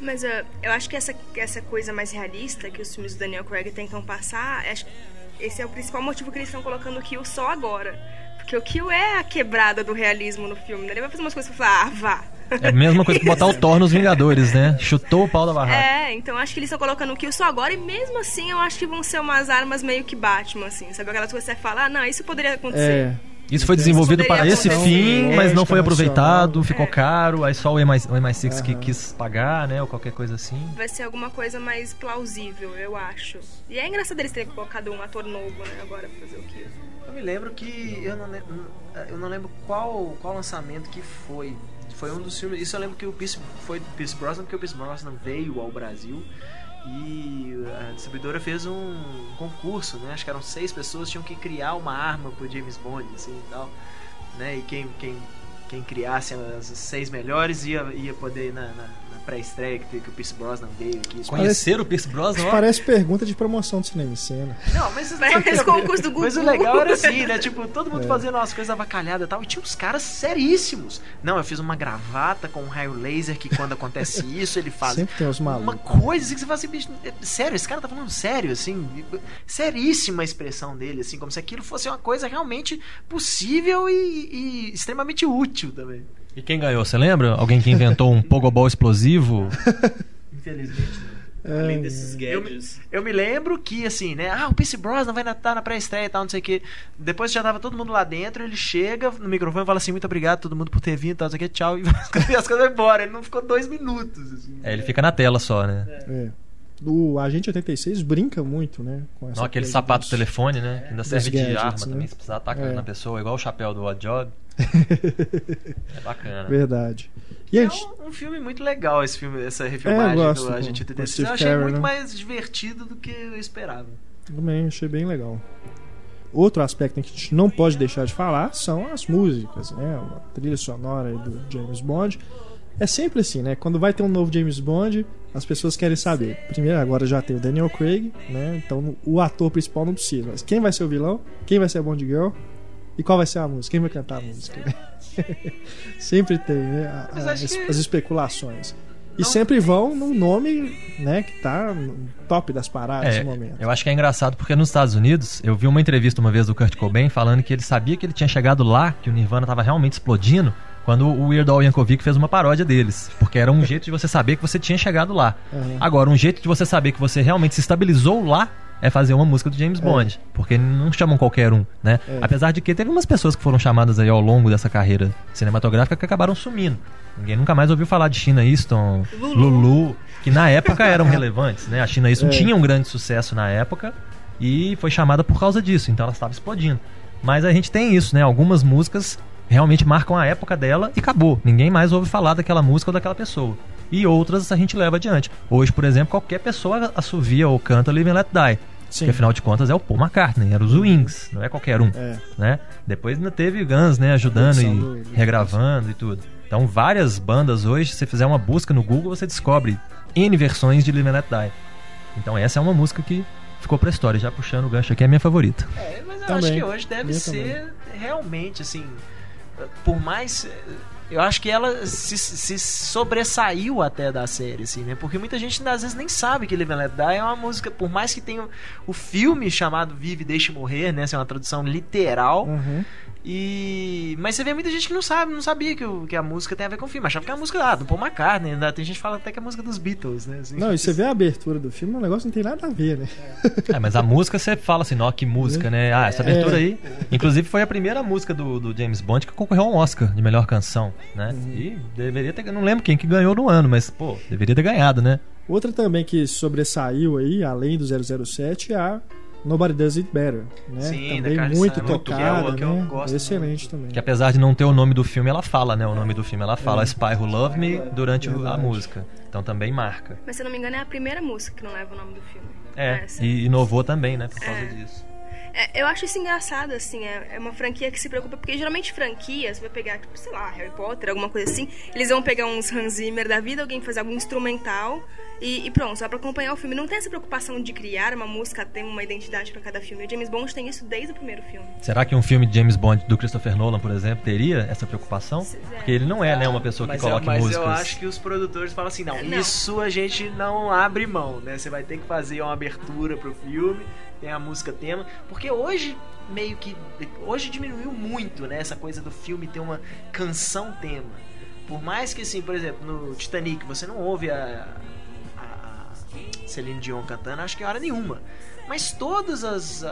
Mas eh, eu acho que essa, essa coisa mais realista que os filmes do Daniel Craig tentam passar, acho que esse é o principal motivo que eles estão colocando o Kill só agora. Porque o Kill é a quebrada do realismo no filme, né? Ele vai fazer umas coisas pra falar, ah, vá. É a mesma coisa que botar o Thor nos Vingadores, né? Chutou o pau da barraca. É, então acho que eles estão colocando o Kill só agora e mesmo assim eu acho que vão ser umas armas meio que Batman, assim. Sabe aquelas coisas que você fala, ah, não, isso poderia acontecer. É, Isso foi desenvolvido Poderia para esse fim, É, mas não foi aproveitado, ficou É. caro, aí só o MI, o MI6 que Aham. quis pagar, né? Ou qualquer coisa assim. Vai ser alguma coisa mais plausível, eu acho. E é engraçado eles terem colocado um ator novo, né, agora pra fazer o Kill. Eu me lembro que eu não lembro, eu não lembro qual, qual lançamento que foi. Foi um dos filmes. Isso eu lembro que o Pierce, foi Pierce Brosnan, porque o Pierce Brosnan veio ao Brasil e a distribuidora fez um concurso, né? Acho que eram seis pessoas tinham que criar uma arma pro James Bond, assim e tal, né? E quem, quem, quem criasse as seis melhores ia, ia poder ir na, na pré-estreia que, que o Pierce Brosnan veio aqui. Isso Conhecer o Pierce Brosnan, isso parece pergunta de promoção do cinema em cena. Não, mas Parece sabe, concurso do Mas o legal era assim, né? Tipo, todo mundo É. fazendo umas coisas avacalhadas e tal. E tinha uns caras seríssimos. Não, eu fiz uma gravata com um raio laser que quando acontece isso, ele faz. Sempre tem Uma malucos. coisa assim que você fala assim, bicho, é sério, esse cara tá falando sério, assim, seríssima a expressão dele, assim, como se aquilo fosse uma coisa realmente possível e, e extremamente útil também. E quem ganhou, você lembra? Alguém que inventou um pogobol explosivo? Infelizmente. Além É, desses gadgets. Eu me lembro que, assim, né? Ah, o Pierce Brosnan vai estar na pré-estreia e tal, não sei o que. Depois já tava todo mundo lá dentro, ele chega no microfone e fala assim: muito obrigado todo mundo por ter vindo e tal, não sei o que, tchau. E as coisas vão embora. Ele não ficou dois minutos, assim. É, ele fica na tela só, né? é. O Agente 86 brinca muito, né? Com essa Não, aquele sapato dos- telefone, né? Que ainda serve de gadgets, arma né? também, se precisar atacar É. na pessoa, igual o chapéu do Odd Job. é bacana. Verdade. E É gente, um, um filme muito legal esse filme, essa refilmagem É, gosto do Agente com 86. Steve Eu achei Carell, muito né? mais divertido do que eu esperava. também achei bem legal. Outro aspecto que a gente não pode deixar de falar são as músicas, né? A trilha sonora do James Bond. É sempre assim, né? Quando vai ter um novo James Bond, as pessoas querem saber. Primeiro, agora já tem o Daniel Craig, né? Então o ator principal não precisa. Mas quem vai ser o vilão? Quem vai ser a Bond Girl? E qual vai ser a música? Quem vai cantar a música? sempre tem, né? a- a- as, as especulações. E Não sempre vão no nome, né, que tá no top das paradas É, no momento. eu acho que é engraçado porque nos Estados Unidos, eu vi uma entrevista uma vez do Kurt Cobain falando que ele sabia que ele tinha chegado lá, que o Nirvana estava realmente explodindo, quando o Weird Al Yankovic fez uma paródia deles. Porque era um jeito de você saber que você tinha chegado lá. Aham. Agora, um jeito de você saber que você realmente se estabilizou lá é fazer uma música do James Bond. Porque não chamam qualquer um, né? É. Apesar de que teve umas pessoas que foram chamadas aí ao longo dessa carreira cinematográfica que acabaram sumindo. Ninguém nunca mais ouviu falar de China Easton, Lulu. Lulu, que na época eram relevantes, né? A China Easton É. tinha um grande sucesso na época e foi chamada por causa disso, então ela estava explodindo. Mas a gente tem isso, né? Algumas músicas realmente marcam a época dela e acabou. Ninguém mais ouve falar daquela música ou daquela pessoa. E outras a gente leva adiante. Hoje, por exemplo, qualquer pessoa assovia ou canta Live and Let Die. Sim. Que afinal de contas é o Paul McCartney, era os Wings, não é qualquer um É. né? Depois ainda teve Guns, né, ajudando e do- do- regravando e tudo. Então, várias bandas hoje, se você fizer uma busca no Google, você descobre N versões de Live and Let Die. Então, essa é uma música que ficou pra história, já puxando o gancho aqui, é a minha favorita. É, mas eu Também. acho que hoje deve Minha ser realmente assim. Por mais. Eu acho que ela se, se sobressaiu até da série, assim, né? Porque muita gente às vezes nem sabe que Live and Let Die é uma música, por mais que tenha o filme chamado Vive Deixe Morrer, né? É uma tradução literal. Uhum. E. Mas você vê muita gente que não sabe, não sabia que, o- que a música tem a ver com o filme. Achava que é a música ah, do Paul McCartney. Ainda tem gente que fala até que é a música dos Beatles, né? Assim, Não, e você vê a abertura do filme, o negócio não tem nada a ver, né? É, mas a música você fala assim, ó, que música, né? Ah, essa abertura É. aí. Inclusive foi a primeira música do, do James Bond que concorreu a um Oscar de melhor canção, né? Uhum. E deveria ter. Não lembro quem que ganhou no ano, mas, pô, deveria ter ganhado, né? Outra também que sobressaiu aí, além do 007, é a Nobody Does It Better, né? Sim, também muito Simon, que é tocada, que eu né? gosto Excelente também. Que apesar de não ter o nome do filme, ela fala, né? O nome do filme, ela fala Spy Who Love Me durante a música. Então também marca. Mas se eu não me engano, é a primeira música que não leva o nome do filme. É, Essa. e inovou também, né? Por causa É. disso. É, eu acho isso engraçado, assim, é, é uma franquia que se preocupa, porque geralmente franquias, você vai pegar, tipo, sei lá, Harry Potter, alguma coisa assim, eles vão pegar uns Hans Zimmer da vida, alguém fazer algum instrumental e, e pronto, só pra acompanhar o filme. Não tem essa preocupação de criar uma música, ter uma identidade pra cada filme. O James Bond tem isso desde o primeiro filme. Será que um filme de James Bond do Christopher Nolan, por exemplo, teria essa preocupação? Se- é. Porque ele não é, né, uma pessoa que Mas, coloca eu, mas músicas. eu acho que os produtores falam assim, não, Não. isso a gente não abre mão, né? Você vai ter que fazer uma abertura pro filme, tem a música tema, porque hoje meio que hoje diminuiu muito, né, essa coisa do filme ter uma canção tema. Por mais que assim, por exemplo, no Titanic você não ouve a, Celine Dion cantando, acho que em hora nenhuma. Mas todas as, a-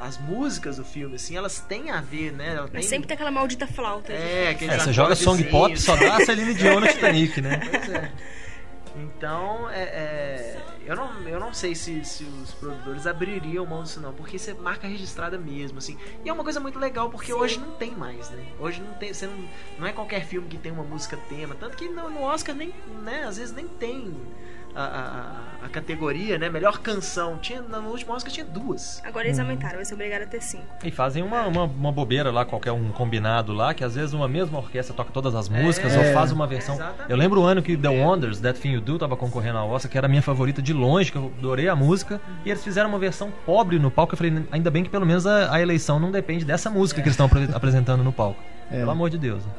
a- as músicas do filme, assim, elas têm a ver, né? Ela Mas tem- sempre tem aquela maldita flauta. É, aqueles É, você joga song pop, só dá a Celine Dion no Titanic, né? Pois é. Então, é, é, eu, não, eu não sei se, se os produtores abririam mão disso não, porque isso é marca registrada mesmo, assim. E é uma coisa muito legal, porque hoje não tem mais, né? Hoje não tem, você não, não é qualquer filme que tem uma música tema, tanto que no, no Oscar nem, né, às vezes nem tem a, a, a categoria, né, melhor canção. Tinha, no último Oscar tinha duas. Agora eles aumentaram, vai ser obrigado a ter cinco. E fazem uma, uma, uma bobeira lá, qualquer um combinado lá, que às vezes uma mesma orquestra toca todas as músicas É. ou faz uma versão. Exatamente. Eu lembro o ano que The Wonders, That Thing You Do, tava concorrendo ao Oscar, que era a minha favorita de longe, que eu adorei a música, e eles fizeram uma versão pobre no palco. Eu falei, ainda bem que pelo menos a, a eleição não depende dessa música que eles estão apre- apresentando no palco. É. Pelo amor de Deus. né?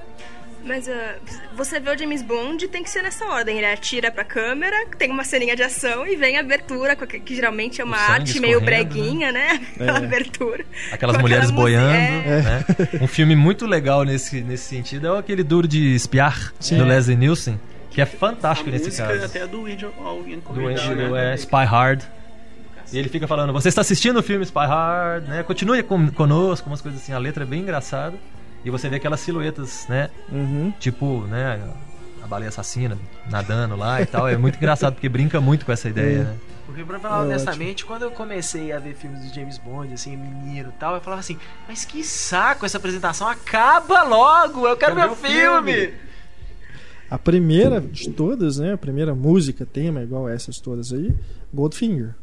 Mas ah, você vê o James Bond, tem que ser nessa ordem. Ele atira pra câmera, tem uma ceninha de ação e vem a abertura, a- que geralmente é uma arte meio escorrendo, breguinha, né? Aquela É. abertura. Aquelas mulheres aquela boiando. é. Né? Um filme muito legal nesse, nesse sentido é aquele Duro de Espiar, Sim. do Leslie Nielsen, que é a fantástico nesse música caso. até do Angel do, né? do é, Spy Hard. E ele fica falando, você está assistindo o filme Spy Hard, né? Continue com, conosco, umas coisas assim. A letra é bem engraçada. E você vê aquelas silhuetas, né? Uhum. Tipo, né? A baleia assassina nadando lá e tal. É muito engraçado porque brinca muito com essa ideia, né? Porque pra falar É honestamente, quando eu comecei a ver filmes do James Bond, assim, menino e tal, eu falava assim, mas que saco essa apresentação, acaba logo, eu quero ver o filme! A primeira de todas, né? A primeira música, tema, igual essas todas aí, Goldfinger.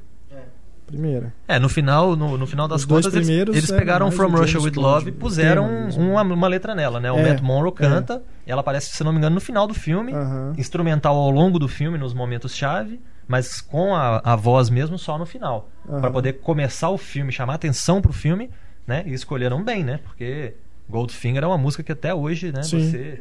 Primeira. É, no final, no, no final das Os contas, eles, eles é pegaram From Russia with Love e puseram uma, uma letra nela, né? O É, Matt Monroe é. canta, e ela aparece, se não me engano, no final do filme. Aham. instrumental ao longo do filme, nos momentos-chave, mas com a, a voz mesmo só no final. Aham. Pra poder começar o filme, chamar atenção pro filme, né? E escolheram bem, né? Porque Goldfinger é uma música que até hoje, né? Sim. Você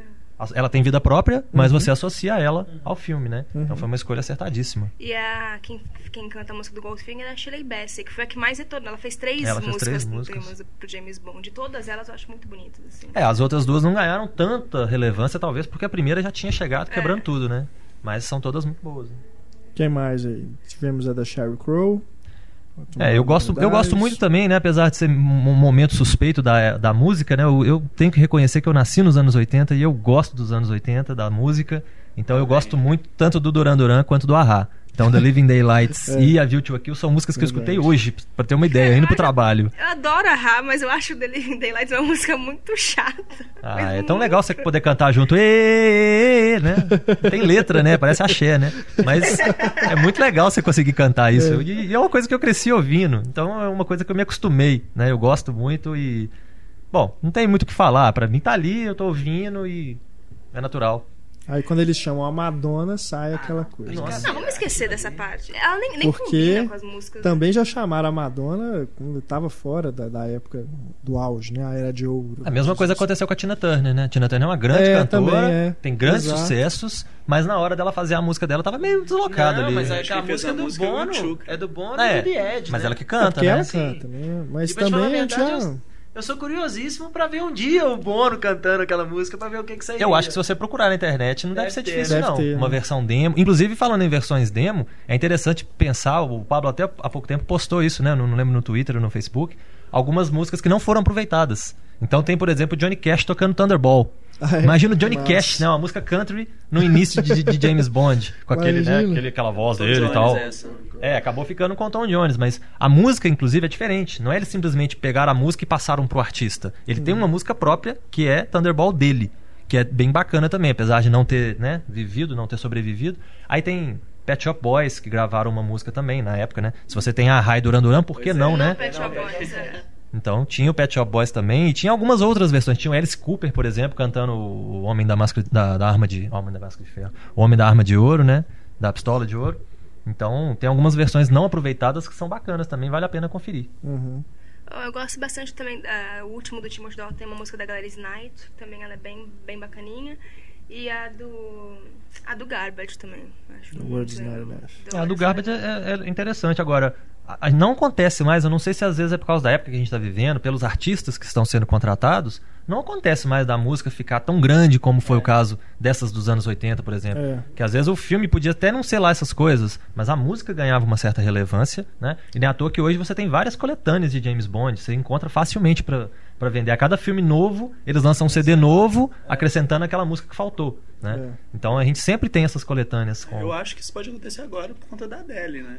ela tem vida própria, mas Uhum. você associa ela ao filme, né? Então foi uma escolha acertadíssima. E a, quem, quem canta a música do Goldfinger é a Shirley Bassey, que foi a que mais retornou. Ela fez três Ela fez músicas, três no músicas. pro James Bond. E todas elas eu acho muito bonitas, assim. É, as outras duas não ganharam tanta relevância, talvez, porque a primeira já tinha chegado quebrando É. tudo, né? Mas são todas muito boas. né? Quem mais aí? Tivemos a da Sheryl Crow. É, eu gosto, eu gosto muito também, né? Apesar de ser um momento suspeito da, da música, né? Eu, eu tenho que reconhecer que eu nasci nos anos 80 e eu gosto dos anos 80, da música. Então eu gosto muito tanto do Duran Duran quanto do Ahá. Então The Living Daylights É. e a View to a Kill são músicas que eu escutei Verdade. hoje, pra ter uma ideia, indo pro trabalho. Eu adoro a Ra, mas eu acho The Living Daylights uma música muito chata. Ah, é tão muito. legal você poder cantar junto, "Ê, ê, ê", né? Tem letra, né? Parece axé, né? Mas é muito legal você conseguir cantar isso. É. E, e é uma coisa que eu cresci ouvindo. Então é uma coisa que eu me acostumei, né? Eu gosto muito e. Bom, não tem muito o que falar. Pra mim tá ali, eu tô ouvindo e. É natural. Aí quando eles chamam a Madonna, sai aquela coisa. Nossa. Não, vamos esquecer dessa parte. Ela nem, nem Porque combina com as músicas. Também já chamaram a Madonna quando estava fora da, da época do auge, né? A era de ouro. A mesma coisa aconteceu com a Tina Turner, né? A Tina Turner é uma grande É, cantora, também é. tem grandes Exato. sucessos, mas na hora dela fazer a música dela tava meio deslocada Não, ali. mas é Acho que a que fez música é do música Bono. É do Bono É, e do Ed, mas né? ela que canta, porque né? ela Sim. canta, né? Mas E falar a também a gente já... eu, sou curiosíssimo pra ver um dia o Bono cantando aquela música, pra ver o que que seria. Eu acho que se você procurar na internet não deve, Deve ser ter. difícil, Deve não. ter, Uma né? versão demo. Inclusive, falando em versões demo, é interessante pensar, o Pablo até há pouco tempo postou isso, né? Não, não lembro no Twitter ou no Facebook. Algumas músicas que não foram aproveitadas. Então tem, por exemplo, Johnny Cash tocando Thunderball. É? Imagina o Johnny. Cash, né? Uma música country no início de, de James Bond. Com aquele, né? Aquele, aquela voz dele e Jones, tal. essa. É, acabou ficando com o Tom Jones, mas a música, inclusive, é diferente. Não é eles simplesmente pegaram a música e passaram pro artista. Ele tem uma música própria, que é Thunderball dele, que é bem bacana também, apesar de não ter, né, vivido, não ter sobrevivido. Aí tem Pet Shop Boys, que gravaram uma música também na época, né? Se você tem a Rai Duran Duran, por que Pois é. não, Não, né? Pet Shop Boys, é. Então tinha o Pet Shop Boys também, e tinha algumas outras versões. Tinha o Alice Cooper, por exemplo, cantando o Homem da Máscara da, da Arma de. Homem da Máscara de Ferro. O Homem da Arma de Ouro, né? Da Pistola de Ouro. Então tem algumas versões não aproveitadas que são bacanas também, vale a pena conferir. Uhum. Eu eu gosto bastante também. ah, o último do Timothy Dalton tem uma música da Gladys Knight, também ela é bem, bem bacaninha. E a do. A do Garbage também. Acho The muito World is legal. Not Enough. É, a do World is Garbage Not é, é interessante. Agora, a- a- não acontece mais, eu não sei se às vezes é por causa da época que a gente está vivendo, pelos artistas que estão sendo contratados, não acontece mais da música ficar tão grande como foi o caso dessas dos anos 80, por exemplo. É. Que às vezes o filme podia até não ser lá essas coisas, mas a música ganhava uma certa relevância, né? E nem à toa que hoje você tem várias coletâneas de James Bond, você encontra facilmente pra pra vender. A cada filme novo, eles lançam um CD novo, acrescentando aquela música que faltou, né? É. Então a gente sempre tem essas coletâneas. Com... Eu acho que isso pode acontecer agora por conta da Adele, né?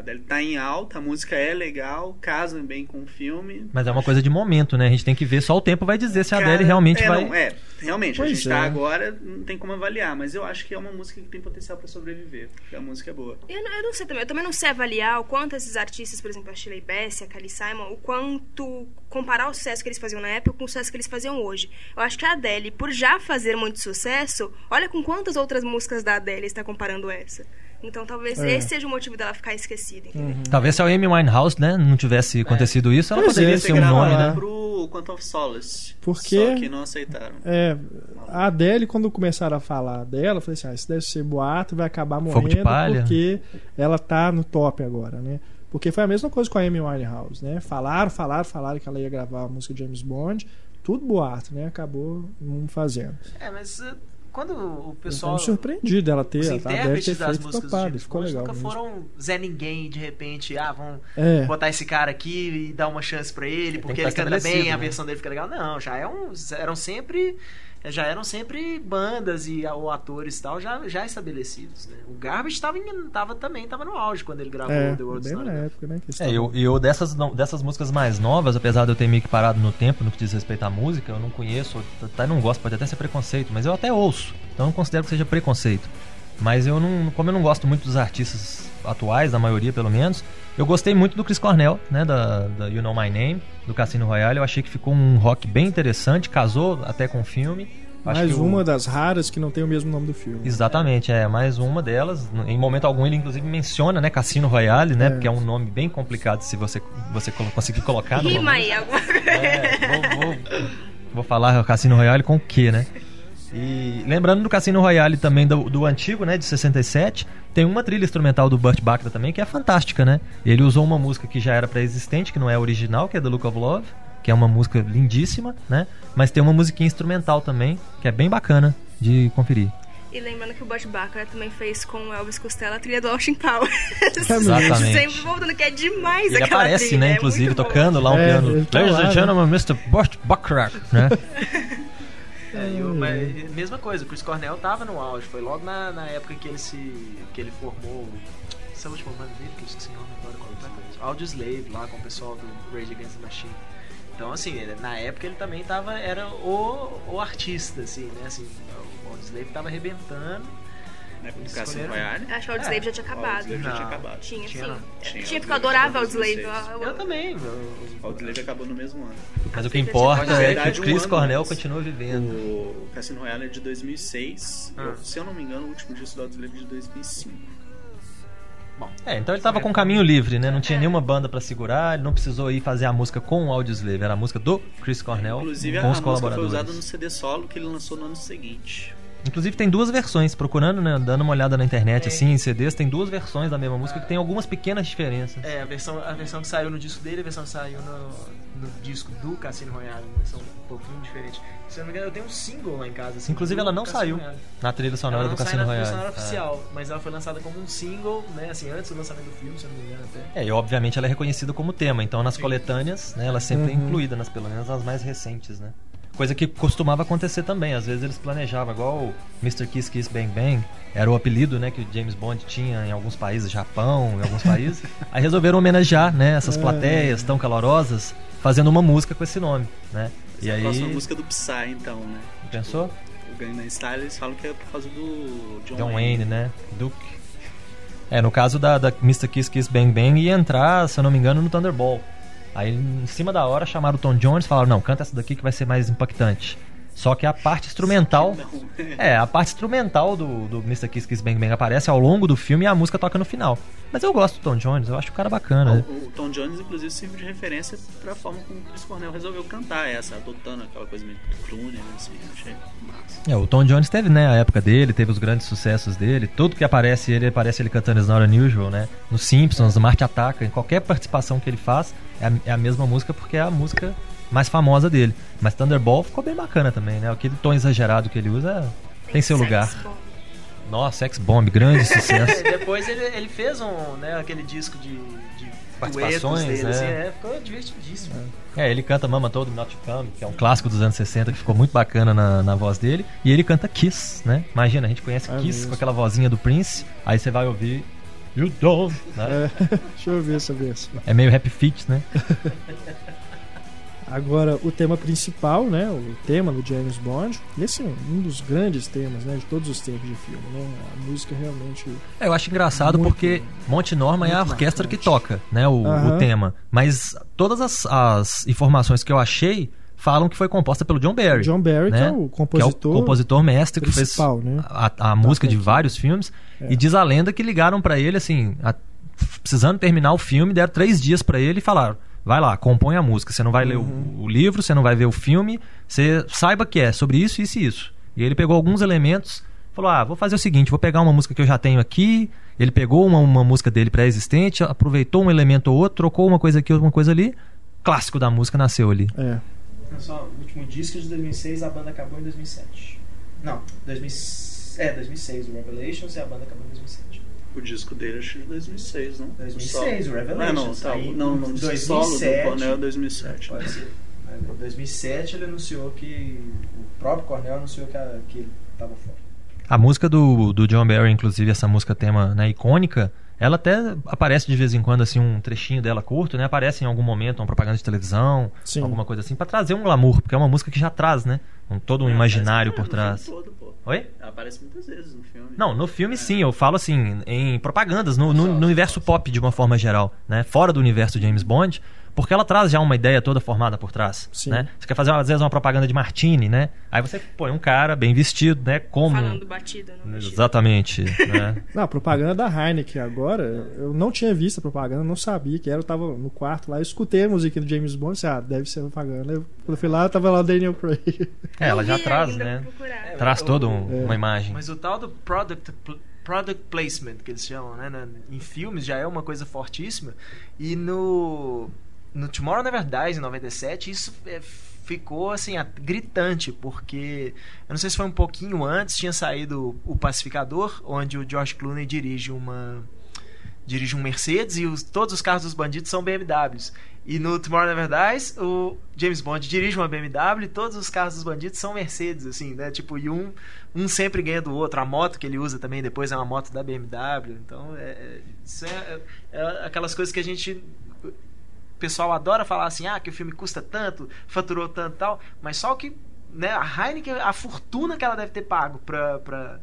A Adele tá em alta, a música é legal, casa bem com o filme. Mas é uma coisa de momento, né? A gente tem que ver, só o tempo vai dizer se a Adele realmente é, vai. Não, é, realmente, Pois a gente é. tá agora, não tem como avaliar, mas eu acho que é uma música que tem potencial pra sobreviver, porque a música é boa. Eu não, eu não sei também, eu também não sei avaliar o quanto esses artistas, por exemplo, a Shirley Bassey, a Kelly Simon, o quanto comparar o sucesso que eles faziam na época com o sucesso que eles faziam hoje. Eu acho que a Adele, por já fazer muito sucesso, olha com quantas outras músicas da Adele está comparando essa. Então talvez É. esse seja o motivo dela ficar esquecida, entendeu? Talvez se a Amy Winehouse, né, não tivesse acontecido isso, ela Pois poderia é, ser um nome, né? pro Quantum of Solace. Porque- Só que não aceitaram. É, a Adele, quando começaram a falar dela, eu falei assim: ah, isso deve ser boato, vai acabar Fogo morrendo de palha. porque ela tá no top agora, né? Porque foi a mesma coisa com a Amy Winehouse, né? Falaram, falaram, falaram que ela ia gravar a música de James Bond, tudo boato, né? Acabou não fazendo. É, mas uh, quando o Eu pessoal. me surpreendido dela ter, Os a Adele ter das feito músicas do topado, James ficou legal. nunca mesmo. foram Zé Ninguém, de repente, ah, vamos É, botar esse cara aqui e dar uma chance pra ele, Tem porque que ele canta bem, estabelecido, a né? versão dele fica legal. Não, já é um, eram sempre já eram sempre bandas e ou atores e tal já, já estabelecidos, né? O Garbage tava, em- tava também tava no auge quando ele gravou é The World's bem na Enough. época, né? É, estavam- eu, e eu dessas, não- dessas músicas mais novas, apesar de eu ter meio que parado no tempo no que diz respeito à música, eu não conheço, até não gosto, pode até ser preconceito, mas eu até ouço. Então eu não considero que seja preconceito. Mas eu não, como eu não gosto muito dos artistas atuais, da maioria pelo menos, eu gostei muito do Chris Cornell, né, da, da You Know My Name, do Cassino Royale. Eu achei que ficou um rock bem interessante, casou até com o filme. Acho Mais o- uma das raras que não tem o mesmo nome do filme. Exatamente, é mais uma delas. Em momento algum ele inclusive menciona, né, Cassino Royale, né, É. porque é um nome bem complicado se você você conseguir colocar no Rima aí, alguma coisa. É, vou, vou, vou falar Cassino Royale com o quê, né? E lembrando do Cassino Royale também do, do antigo, né, de 67, tem uma trilha instrumental do Burt Bacharach também que é fantástica, né? Ele usou uma música que já era pré-existente, que não é original, que é The Look of Love, que é uma música lindíssima, né? Mas tem uma musiquinha instrumental também, que é bem bacana de conferir. E lembrando que o Burt Bacharach também fez com o Elvis Costello a trilha do Austin Powers. Exatamente. Sempre voltando que é demais Ele aquela aparece, trilha, né, é inclusive, bom. tocando lá um É, piano. ele tá Ladies lá, and né? gentlemen, Mr. Burt Bacharach, né? É, e o- mas, mesma coisa, o Chris Cornell tava no auge, foi logo na, na época que ele se. que ele formou essa última banda dele, que eu esqueci o nome agora completamente. Audioslave lá com o pessoal do Rage Against the Machine. Então assim, ele- na época ele também tava. era o, o artista, assim, né? Assim, o Audioslave tava arrebentando. Né, o Cassino escolheram- Royale. Acho que o Audioslave já tinha O acabado. Já tinha acabado. Tinha, Tinha, sim. não. Tinha, Tinha, porque eu adorava o em Eu- Eu também. O eu- Audioslave acabou no mesmo ano. Mas o que importa é que o Chris Cornell continua vivendo. O Cassino Royale é de 2006. Ah. Eu- se eu não me engano, o último disco do Audioslave é de 2005. Bom, É, então ele tava com caminho livre, né? Não tinha nenhuma banda pra segurar, ele não precisou ir fazer a música com o Audioslave, era a música do Chris Cornell Inclusive, a, com a os música foi colaboradores. usada no CD solo que ele lançou no ano seguinte. Inclusive tem duas versões, procurando, né, dando uma olhada na internet É. assim, em CDs, tem duas versões da mesma música que tem algumas pequenas diferenças. É, a versão, a versão que saiu no disco dele e a versão que saiu no, no disco do Cassino Royale, uma versão um pouquinho diferente. Se eu não me engano, eu tenho um single lá em casa. assim, Inclusive ela não Cassino saiu Royale. na trilha sonora ela do não sai Cassino na Royale. trilha sonora É. oficial, mas ela foi lançada como um single, né, assim, antes do lançamento do filme, se eu não me engano até. É, e obviamente ela é reconhecida como tema, então nas Sim. coletâneas, né, ela sempre é Uhum. incluída, nas, pelo menos as mais recentes, né? Coisa que costumava acontecer também, às vezes eles planejavam, igual o Mr. Kiss Kiss Bang Bang, era o apelido, né, que o James Bond tinha em alguns países, Japão, em alguns países. Aí resolveram homenagear, né, essas É. plateias tão calorosas, fazendo uma música com esse nome, né? E a aí, próxima música do Psy, então, né? pensou? O Gangnam Style, eles falam que é por causa do John, John Wayne, né? Duke. É, no caso da, da Mr. Kiss Kiss Bang Bang ia entrar, se eu não me engano, no Thunderball. Aí em cima da hora chamaram o Tom Jones e falaram, não, canta essa daqui que vai ser mais impactante. Só que a parte instrumental. É, a parte instrumental do, do Mr. Kiss Kiss Bang Bang aparece ao longo do filme e a música toca no final. Mas eu gosto do Tom Jones, eu acho o cara bacana. né? O, o Tom Jones, inclusive, serviu de referência pra forma como o Chris Cornell resolveu cantar essa, adotando aquela coisa meio crooner, assim, achei massa. É, o Tom Jones teve, né, a época dele, teve os grandes sucessos dele. Tudo que aparece ele, aparece ele cantando It's Not Unusual, né? No Simpsons, no Marte Ataca, em qualquer participação que ele faz, é a, é a mesma música porque é a música mais famosa dele. Mas Thunderball ficou bem bacana também, né? Aquele tom exagerado que ele usa tem seu sex lugar. bomb. Nossa, Sex Bomb, grande sucesso. É, depois ele, ele fez um, né, aquele disco de, de Participações, duetos dele, né? assim, é, ficou divertidíssimo. É, ele canta Mama Told Me Not to Come, que é um clássico dos anos 60 que ficou muito bacana na, na voz dele. E ele canta Kiss, né? Imagina, a gente conhece É Kiss mesmo. com aquela vozinha do Prince, aí você vai ouvir You Don't, né? É, deixa eu ver essa versão. É meio Happy Feet, né? Agora, o tema principal, né? O tema do James Bond. Esse é um dos grandes temas, né? De todos os tempos de filme, né? A música realmente. É, eu acho engraçado Muito- porque Monte Norma é a orquestra marcante. que toca, né? O, Aham. o tema. Mas todas as, as informações que eu achei falam que foi composta pelo John Barry. John Barry, que né? é o que é o compositor. compositor mestre que fez né? a, a música de franquia. vários filmes. É. E diz a lenda que ligaram pra ele, assim, a- precisando terminar o filme, deram três dias pra ele e falaram: vai lá, compõe a música. Você não vai ler Uhum. o, o livro, você não vai ver o filme, você saiba que é sobre isso, isso e isso. E ele pegou alguns elementos, falou: ah, vou fazer o seguinte, vou pegar uma música que eu já tenho aqui. Ele pegou uma, uma música dele pré-existente, aproveitou um elemento ou outro, trocou uma coisa aqui, uma coisa ali. Clássico da música nasceu ali. É. Só, o último disco é de 2006, a banda acabou em 2007. Não, 2000, é, 2006, o Revelations, e a banda acabou em 2007. O disco dele acho que é de 2006, não? 2006, o Não, Revelations. não, tá, Aí, não, não, o disco solo do 2007, Cornell é 2007. Pode ser. Em 2007 ele anunciou que. O próprio Cornell anunciou que, a- que ele estava fora. A música do, do John Barry, inclusive, essa música tema né, icônica, ela até aparece de vez em quando, assim, um trechinho dela curto, né? Aparece em algum momento, uma propaganda de televisão, Sim. alguma coisa assim, pra trazer um glamour, porque é uma música que já traz, né? Um, todo um É, imaginário por trás. todo. Oi? Ela aparece muitas vezes no filme. Não, no filme sim, eu falo assim, em propagandas, no, no- no universo pop de uma forma geral, né? Fora do universo James Bond, porque ela traz já uma ideia toda formada por trás, Sim. né? Você quer fazer às vezes uma propaganda de Martini, né? Aí você põe um cara bem vestido, né? Como Falando não mexido. Exatamente, né? Não, a propaganda da Heineken agora, eu não tinha visto a propaganda, não sabia que era. Eu tava no quarto lá, eu escutei a musiquinha do James Bond, disse, ah, deve ser propaganda. Eu, quando eu fui lá, tava lá o Daniel Craig. É, ela já traz, né? É, Traz toda um- É. uma imagem. Mas o tal do product, product placement, que eles chamam, né? na- em filmes já é uma coisa fortíssima. E no, no Tomorrow Never Dies, em 97, isso é, ficou assim, gritante, porque eu não sei se foi um pouquinho antes, tinha saído O Pacificador, onde o George Clooney dirige uma dirige um Mercedes e os- todos os carros dos bandidos são BMWs. E no Tomorrow Never Dies, o James Bond dirige uma BMW e todos os carros dos bandidos são Mercedes, assim, né? Tipo, e um, um sempre ganha do outro. A moto que ele usa também depois é uma moto da BMW. Então, é, é- isso é, é aquelas coisas que a gente. O pessoal adora falar assim, ah, que o filme custa tanto, faturou tanto e tal, mas só que né, a Heineken, a fortuna que ela deve ter pago pra, pra,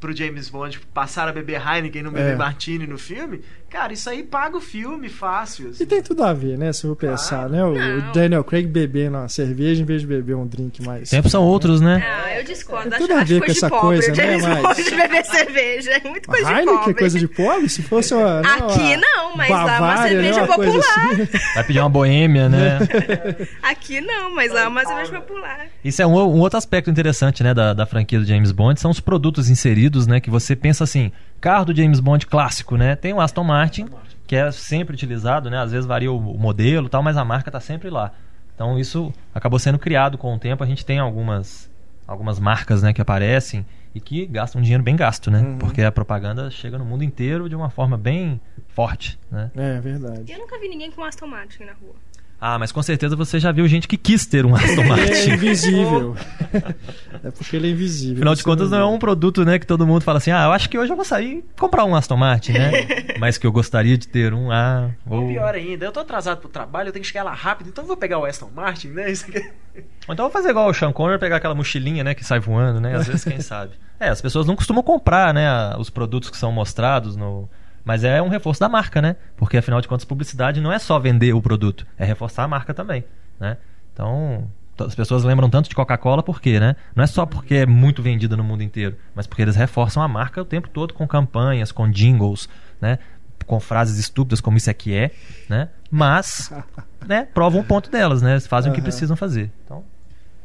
pro James Bond passar a beber Heineken e não beber É. Martini no filme, cara, isso aí paga o filme fácil. assim. E tem tudo a ver, né? Se eu vou pensar, Claro. né? O, Não. o Daniel Craig bebendo uma cerveja em vez de beber um drink mais. Tempos são outros, né? Ah, eu discordo. Tem Acho, tudo a acho ver com coisa de essa pobre. coisa, né, mas- Bond beber cerveja. É muito coisa de Heineken pobre. é coisa de pobre? Se fosse uma. né, Aqui uma não, mas lá é uma Bavária, né, cerveja uma coisa popular. assim. Vai pedir uma boêmia, né? Aqui não, mas lá é uma cerveja popular. Isso é um, um outro aspecto interessante, né, da, da franquia do James Bond, são os produtos inseridos, né, que você pensa assim, carro do James Bond clássico, né, tem o Aston Martin, que é sempre utilizado, né, às vezes varia o, modelo e tal, mas a marca tá sempre lá. Então isso acabou sendo criado com o tempo, a gente tem algumas, algumas marcas, né, que aparecem e que gastam um dinheiro bem gasto, né, Uhum. porque a propaganda chega no mundo inteiro de uma forma bem forte, né. É verdade. Eu nunca vi ninguém com Aston Martin na rua. Ah, mas com certeza você já viu gente que quis ter um Aston Ele é Martin. invisível. é porque ele é invisível. Afinal de contas, não é um produto, né, que todo mundo fala assim, ah, eu acho que hoje eu vou sair e comprar um Aston Martin, né? Mas que eu gostaria de ter um, ah, Ou ou... pior ainda, eu tô atrasado pro trabalho, eu tenho que chegar lá rápido, então eu vou pegar o Aston Martin, né? Isso aqui. Ou então eu vou fazer igual o Sean Connery, pegar aquela mochilinha, né, que sai voando, né? Às vezes, quem sabe. É, as pessoas não costumam comprar, né, os produtos que são mostrados no... Mas é um reforço da marca, né? Porque, afinal de contas, publicidade não é só vender o produto, é reforçar a marca também, né? Então, as pessoas lembram tanto de Coca-Cola por quê, né? Não é só porque é muito vendida no mundo inteiro, mas porque eles reforçam a marca o tempo todo com campanhas, com jingles, né? Com frases estúpidas como isso aqui é, né? Mas, né? Provam o ponto delas, né? Fazem o que precisam fazer. Então,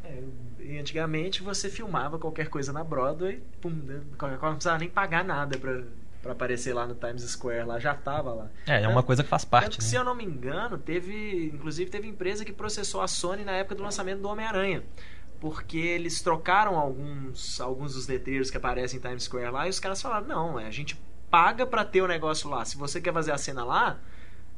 É, e antigamente você filmava qualquer coisa na Broadway, pum, né? Coca-Cola não precisava nem pagar nada pra, pra aparecer lá no Times Square, lá já tava lá. é, é uma coisa que faz Tanto parte, que, né? se eu não me engano, teve. Inclusive teve empresa que processou a Sony na época do lançamento do Homem-Aranha. Porque eles trocaram alguns, alguns dos letreiros que aparecem em Times Square lá e os caras falaram, não, a gente paga pra ter o negócio lá. Se você quer fazer a cena lá,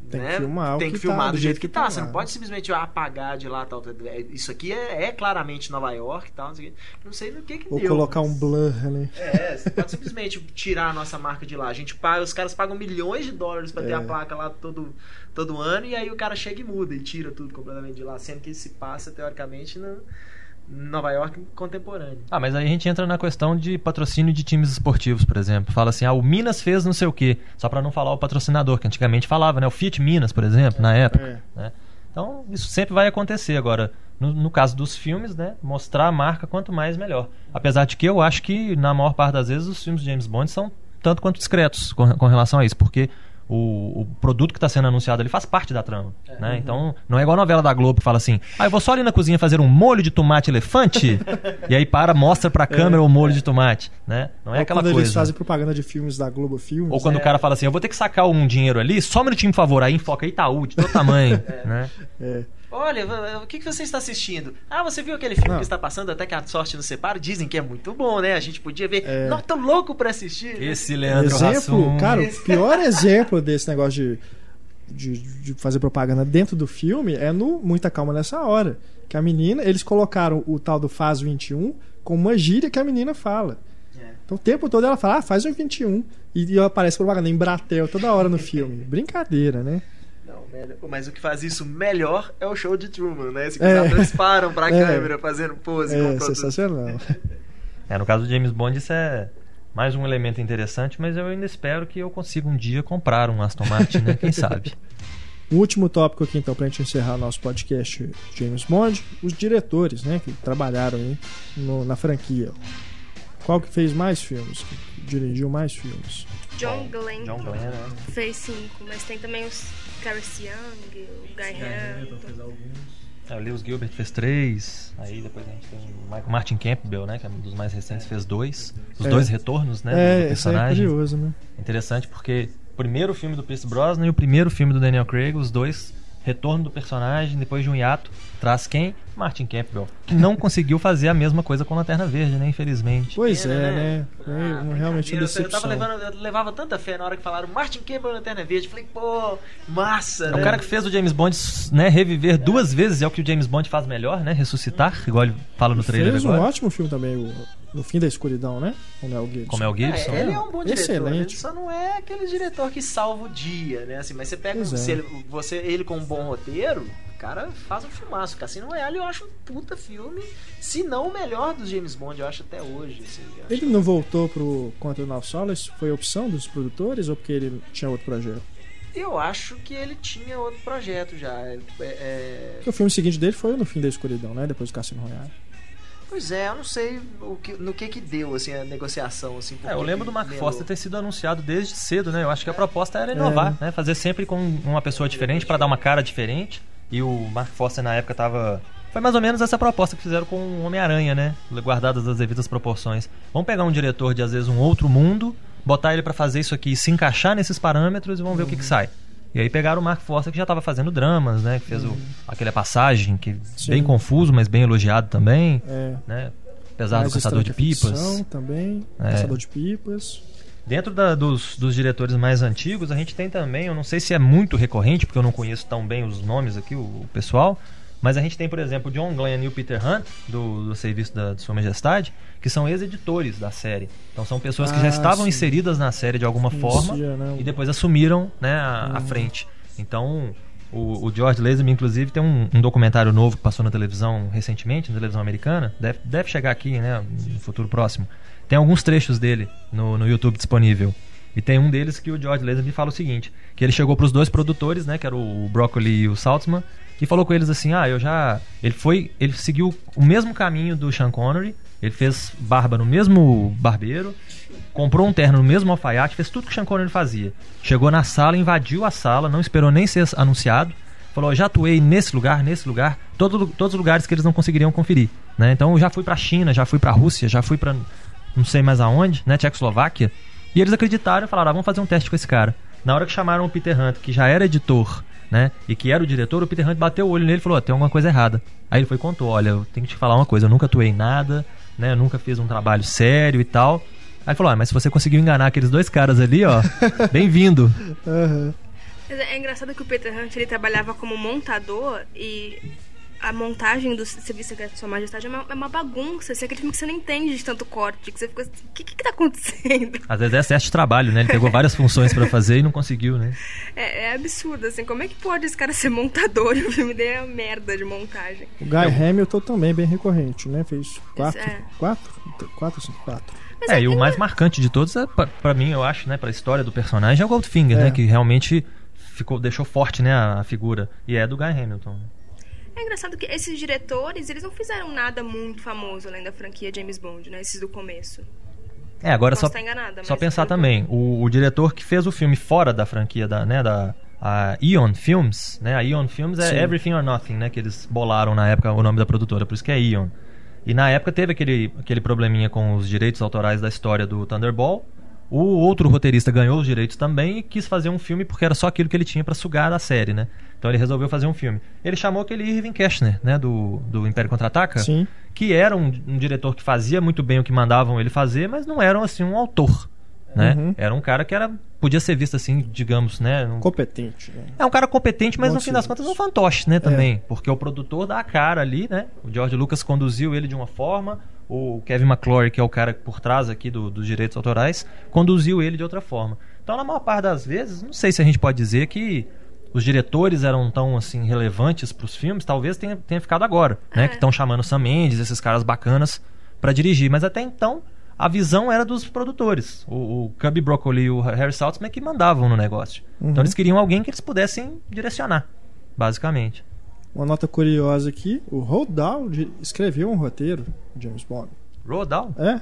Tem que né, filmar o tem que que filmar tá, do jeito que, tá. tá Você não pode simplesmente apagar de lá tal. É, Isso aqui é, é claramente Nova York e tal. Não sei, não sei no que que Ou deu. colocar um mas- blur, né? é, você pode simplesmente tirar a nossa marca de lá. A gente paga, os caras pagam milhões de dólares pra ter É. a placa lá todo, todo ano e aí o cara chega e muda e tira tudo completamente de lá, sendo que se passa teoricamente no Nova York contemporâneo. Ah, mas aí a gente entra na questão de patrocínio de times esportivos, por exemplo. Fala assim, ah, o Minas fez não sei o quê. Só pra não falar o patrocinador, que antigamente falava, né? O Fiat Minas, por exemplo, na época. É. né? Então, isso sempre vai acontecer. Agora, no, no caso dos filmes, né? Mostrar a marca quanto mais melhor. Apesar de que eu acho que, na maior parte das vezes, os filmes de James Bond são tanto quanto discretos com, com relação a isso. Porque o, o produto que está sendo anunciado ali faz parte da trama. Né? Então, não é igual a novela da Globo que fala assim: ah, eu vou só ali na cozinha fazer um molho de tomate elefante. e aí para, mostra pra câmera o molho de tomate. Né? Não é Ou aquela quando coisa. eles fazem propaganda de filmes da Globo Filmes. Ou quando o cara fala assim, eu vou ter que sacar um dinheiro ali, só um minutinho, por favor, aí enfoca Itaú, de todo tamanho, né? É. Olha, o que, que você está assistindo? Ah, você viu aquele filme Não. que está passando até que a sorte nos separa? Dizem que é muito bom, né? A gente podia ver. É. Não, tô louco pra assistir. Esse Leandro exemplo, Hassum. cara, o pior exemplo desse negócio de, de, de fazer propaganda dentro do filme é no Muita Calma Nessa Hora. Que a menina, eles colocaram o tal do Faz 21 com uma gíria que a menina fala. É. Então o tempo todo ela fala, ah, faz um 21. E, e aparece propaganda em Bratel toda hora no filme. Brincadeira, né? Mas o que faz isso melhor é o show de Truman, né? Esse que É. os atores param pra É. câmera fazendo pose com o É produto. sensacional. É, no caso do James Bond, isso é mais um elemento interessante, mas eu ainda espero que eu consiga um dia comprar um Aston Martin, né? Quem sabe? Um último tópico aqui, então, pra gente encerrar nosso podcast James Bond, os diretores, né, que trabalharam aí no- na franquia. Qual que fez mais filmes? Que dirigiu mais filmes? John Glenn John Glenn, né? fez cinco, mas tem também os Terence Young, o Guy Hamilton. É, o Lewis Gilbert fez três. Aí depois a gente tem o Martin Campbell, né? Que é um dos mais recentes, fez dois. Os É. dois retornos, né? do é, aí é personagem. curioso, né? Interessante porque o primeiro filme do Pierce Brosnan e o primeiro filme do Daniel Craig, os dois retorno do personagem depois de um hiato, traz quem? Martin Campbell, que não conseguiu fazer a mesma coisa com Lanterna Verde, né? Infelizmente. Pois é, né? né? Foi Ah, um- realmente uma brincadeira, eu, decepção. tava levando, eu levava tanta fé na hora que falaram Martin Campbell Lanterna Verde. Falei, pô, massa, É né? o cara que fez o James Bond né, reviver duas vezes, é o que o James Bond faz melhor, né? Ressuscitar, igual ele fala no trailer Fez um agora. ótimo filme também, o No Fim da Escuridão, né? Com o Mel Gibson. Como é o Gibson. É, ele é um bom diretor, Excelente. ele só não é aquele diretor que salva o dia, né? Assim, mas você pega Pois é. se ele, você, ele com um bom roteiro, o cara faz um filmaço. Cassino Royale eu acho um puta filme, se não o melhor dos James Bond, eu acho até hoje. Assim, acho. Ele não voltou pro Quantum of Solace? Foi opção dos produtores ou porque ele tinha outro projeto? Eu acho que ele tinha outro projeto já. É, é- Porque o filme seguinte dele foi o No Fim da Escuridão, né? Depois do Cassino Royale. Pois é, eu não sei o que, no que que deu assim a negociação assim. por É, eu lembro do Mark melou. Foster ter sido anunciado desde cedo, né? Eu acho que a proposta era inovar, né? Fazer sempre com uma pessoa diferente pra dar uma cara diferente. E o Mark Foster na época tava foi mais ou menos essa proposta que fizeram com o Homem-Aranha, né? Guardadas as devidas proporções. Vamos pegar um diretor de às vezes um outro mundo, botar ele pra fazer isso aqui, se encaixar nesses parâmetros e vamos ver o que, que sai. E aí pegaram o Mark Foster que já tava fazendo dramas, né? Que fez o, aquele Passagem, que Sim. bem confuso, mas bem elogiado também, É. né? Apesar do Mais Caçador de Pipas. Ficção também. É. Caçador de Pipas. Dentro da- dos, dos diretores mais antigos, a gente tem também, eu não sei se é muito recorrente, porque eu não conheço tão bem os nomes aqui, o, o pessoal, mas a gente tem, por exemplo, o John Glenn e o Peter Hunt, do, do Serviço da, de Sua Majestade, que são ex-editores da série. Então são pessoas que já Ah, estavam sim. inseridas na série de alguma forma né? e depois assumiram né, a, a Uhum. frente. Então, o, o George Lazenby, inclusive, tem um, um documentário novo que passou na televisão recentemente, na televisão americana, deve, deve chegar aqui né, no futuro próximo. Tem alguns trechos dele no, no YouTube disponível. E tem um deles que o George Lazenby fala o seguinte, que ele chegou para os dois produtores, né, que era o Broccoli e o Saltzman, e falou com eles assim: "Ah, eu já ele foi, ele seguiu o mesmo caminho do Sean Connery, ele fez barba no mesmo barbeiro, comprou um terno no mesmo alfaiate, fez tudo que o Sean Connery fazia. Chegou na sala, invadiu a sala, não esperou nem ser anunciado, falou: "Já atuei nesse lugar, nesse lugar, todo, todos os lugares que eles não conseguiriam conferir", né? Então eu já fui para China, já fui para Rússia, já fui para não sei mais aonde, né, Tchecoslováquia. E eles acreditaram e falaram: ah, vamos fazer um teste com esse cara. Na hora que chamaram o Peter Hunt, que já era editor, né, e que era o diretor, o Peter Hunt bateu o olho nele e falou: "Ó, tem alguma coisa errada. Aí ele foi e contou: olha, eu tenho que te falar uma coisa, eu nunca atuei em nada, né, eu nunca fiz um trabalho sério e tal. Aí ele falou: ah, mas se você conseguiu enganar aqueles dois caras ali, ó, bem-vindo. Aham. Mas É engraçado que o Peter Hunt ele trabalhava como montador e a montagem do Serviço Secreto de Sua Majestade é uma, é uma bagunça. Assim, aquele filme que você não entende de tanto corte, que você fica assim, o que, que, que tá acontecendo? Às vezes é excesso de trabalho, né? Ele pegou várias funções pra fazer e não conseguiu, né? É, é absurdo, assim, como é que pode esse cara ser montador e o filme dele é uma merda de montagem? O Guy Hamilton também bem recorrente, né? Fez quatro, é. quatro, quatro, cinco, quatro. Mas É, e o mais marcante de todos, é, pra, pra mim, eu acho, né, pra história do personagem, é o Goldfinger, É. né? Que realmente ficou, deixou forte, né, a, a figura. E é do Guy Hamilton. É engraçado que esses diretores, eles não fizeram nada muito famoso além da franquia James Bond, né? Esses do começo. É, agora Posso só, enganada, só pensar também, o, o diretor que fez o filme fora da franquia da, né, da a Eon Films, né? A Eon Films é Sim. Everything or Nothing, né? Que eles bolaram na época o nome da produtora, por isso que é Eon. E na época teve aquele, aquele probleminha com os direitos autorais da história do Thunderball. O outro roteirista ganhou os direitos também e quis fazer um filme porque era só aquilo que ele tinha pra sugar da série, né? Então ele resolveu fazer um filme. Ele chamou aquele Irving Kershner, né? Do, do Império Contra-Ataca que era um, um diretor que fazia muito bem o que mandavam ele fazer, mas não era assim um autor, né? Uhum. Era um cara que era podia ser visto assim, digamos, né? um- Competente. Né? é um cara competente, mas Bom no fim das contas é um fantoche, né, também, porque o produtor dá a cara ali, né? O George Lucas conduziu ele de uma forma, o Kevin McClory, que é o cara por trás aqui do- dos direitos autorais, conduziu ele de outra forma. Então, na maior parte das vezes, não sei se a gente pode dizer que os diretores eram tão assim relevantes para os filmes, talvez tenha, tenha ficado agora, né? É. Que estão chamando Sam Mendes, esses caras bacanas para dirigir, mas até então a visão era dos produtores. O, o Cubby Broccoli e o Harry Saltzman que mandavam no negócio. Uhum. Então eles queriam alguém que eles pudessem direcionar, basicamente. Uma nota curiosa aqui: o de- escreveu um roteiro de James Bond. Rodal? É?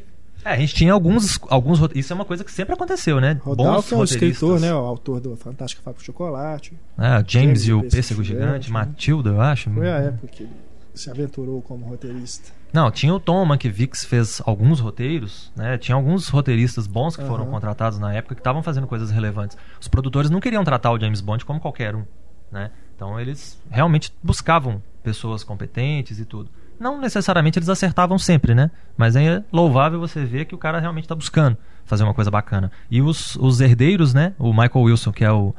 É, a gente tinha alguns, alguns. Isso é uma coisa que sempre aconteceu, né? Que é o escritor, né? O autor do Fantástica Fábrica de Chocolate. É, James, James e o Pêssego Gigante, Gigante, né? Matilda, eu acho. Foi a época que ele se aventurou como roteirista. Não, tinha o Tom Mankiewicz fez alguns roteiros, né? Tinha alguns roteiristas bons que foram Aham. contratados na época que estavam fazendo coisas relevantes. Os produtores não queriam tratar o James Bond como qualquer um, né? Então eles realmente buscavam pessoas competentes e tudo. Não necessariamente eles acertavam sempre, né? Mas é louvável você ver que o cara realmente está buscando fazer uma coisa bacana. E os, os herdeiros, né? O Michael Wilson, que é o,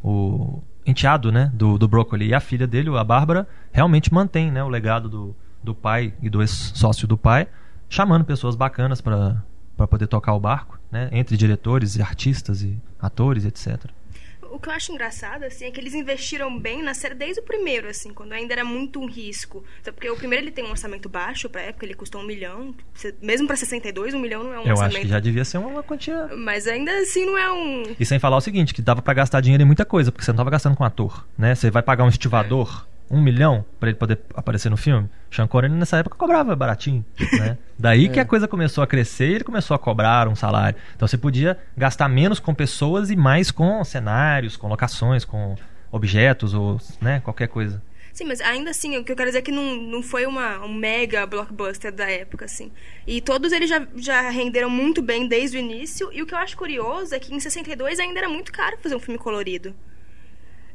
o enteado, né? Do, do Broccoli e a filha dele, a Bárbara, realmente mantém, né? O legado do, do pai e do ex-sócio do pai, chamando pessoas bacanas para poder tocar o barco, né? Entre diretores e artistas e atores, etc. O que eu acho engraçado, assim, é que eles investiram bem na série desde o primeiro, assim, quando ainda era muito um risco. Até porque o primeiro ele tem um orçamento baixo, pra época ele custou um milhão. Se- Mesmo pra 62, um milhão não é um Eu orçamento. acho que já devia ser uma quantia Mas ainda assim não é um. E sem falar o seguinte, que dava pra gastar dinheiro em muita coisa, porque você não tava gastando com ator, né? Você vai pagar um estivador, um milhão, pra ele poder aparecer no filme. Sean Connery nessa época cobrava baratinho, né? Daí que a coisa começou a crescer e ele começou a cobrar um salário. Então você podia gastar menos com pessoas e mais com cenários, com locações, com objetos ou, né, qualquer coisa. Sim, mas ainda assim, o que eu quero dizer é que não, não foi uma, um mega blockbuster da época, assim. E todos eles já, já renderam muito bem desde o início. E o que eu acho curioso é que em 62 ainda era muito caro fazer um filme colorido.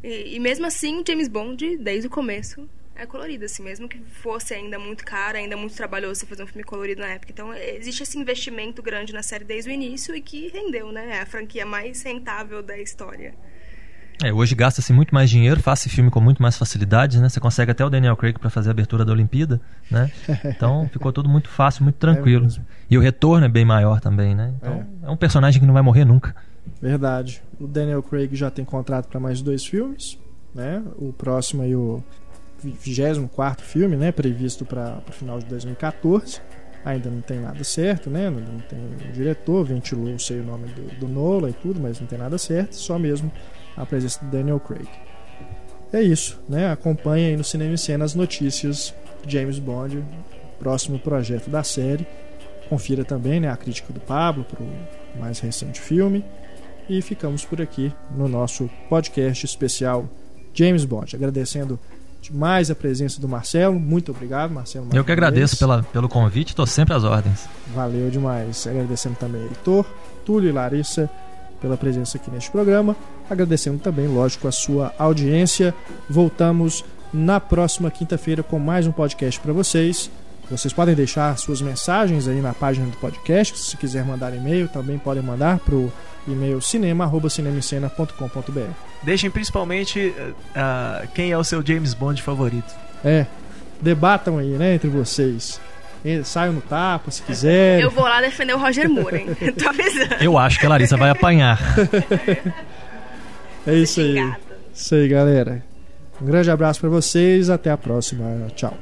E, e mesmo assim, o James Bond, desde o começo, é colorido, assim. Mesmo que fosse ainda muito caro, ainda muito trabalhoso você fazer um filme colorido na época. Então, existe esse investimento grande na série desde o início e que rendeu, né? É a franquia mais rentável da história. É, hoje gasta-se muito mais dinheiro, faz filme com muito mais facilidade, né? Você consegue até o Daniel Craig pra fazer a abertura da Olimpíada, né? Então ficou tudo muito fácil, muito tranquilo. mesmo. e o retorno é bem maior também, né? Então é. um personagem que não vai morrer nunca. Verdade. O Daniel Craig já tem contrato para mais dois filmes, né? O próximo aí o 24 filme, né, previsto para o final de 2014. Ainda não tem nada certo, né? Não, não tem o diretor, ventilou, sei o nome do, do Nola e tudo, mas não tem nada certo, só mesmo a presença do Daniel Craig. É isso, né? Acompanhe aí no Cinema e Cena as notícias de James Bond, próximo projeto da série. Confira também, né, a crítica do Pablo para o mais recente filme. E ficamos por aqui no nosso podcast especial James Bond. Agradecendo demais a presença do Marcelo. Muito obrigado, Marcelo. Eu que agradeço pela, pelo convite, estou sempre às ordens. Valeu demais. Agradecendo também a editor, Túlio e Larissa pela presença aqui neste programa. Agradecendo também, lógico, a sua audiência. Voltamos na próxima quinta-feira com mais um podcast para vocês. Vocês podem deixar suas mensagens aí na página do podcast. Se quiser mandar e-mail, também podem mandar para o e-mail cinema.cinemicena.com.br. Deixem principalmente ah, quem é o seu James Bond favorito. É, debatam aí, né, entre vocês. E- Saiam no tapa, se quiserem. Eu vou lá defender o Roger Moore, hein? Tô avisando. Eu acho que a Larissa vai apanhar. É isso aí. Isso aí, galera. Um grande abraço para vocês. Até a próxima. Tchau.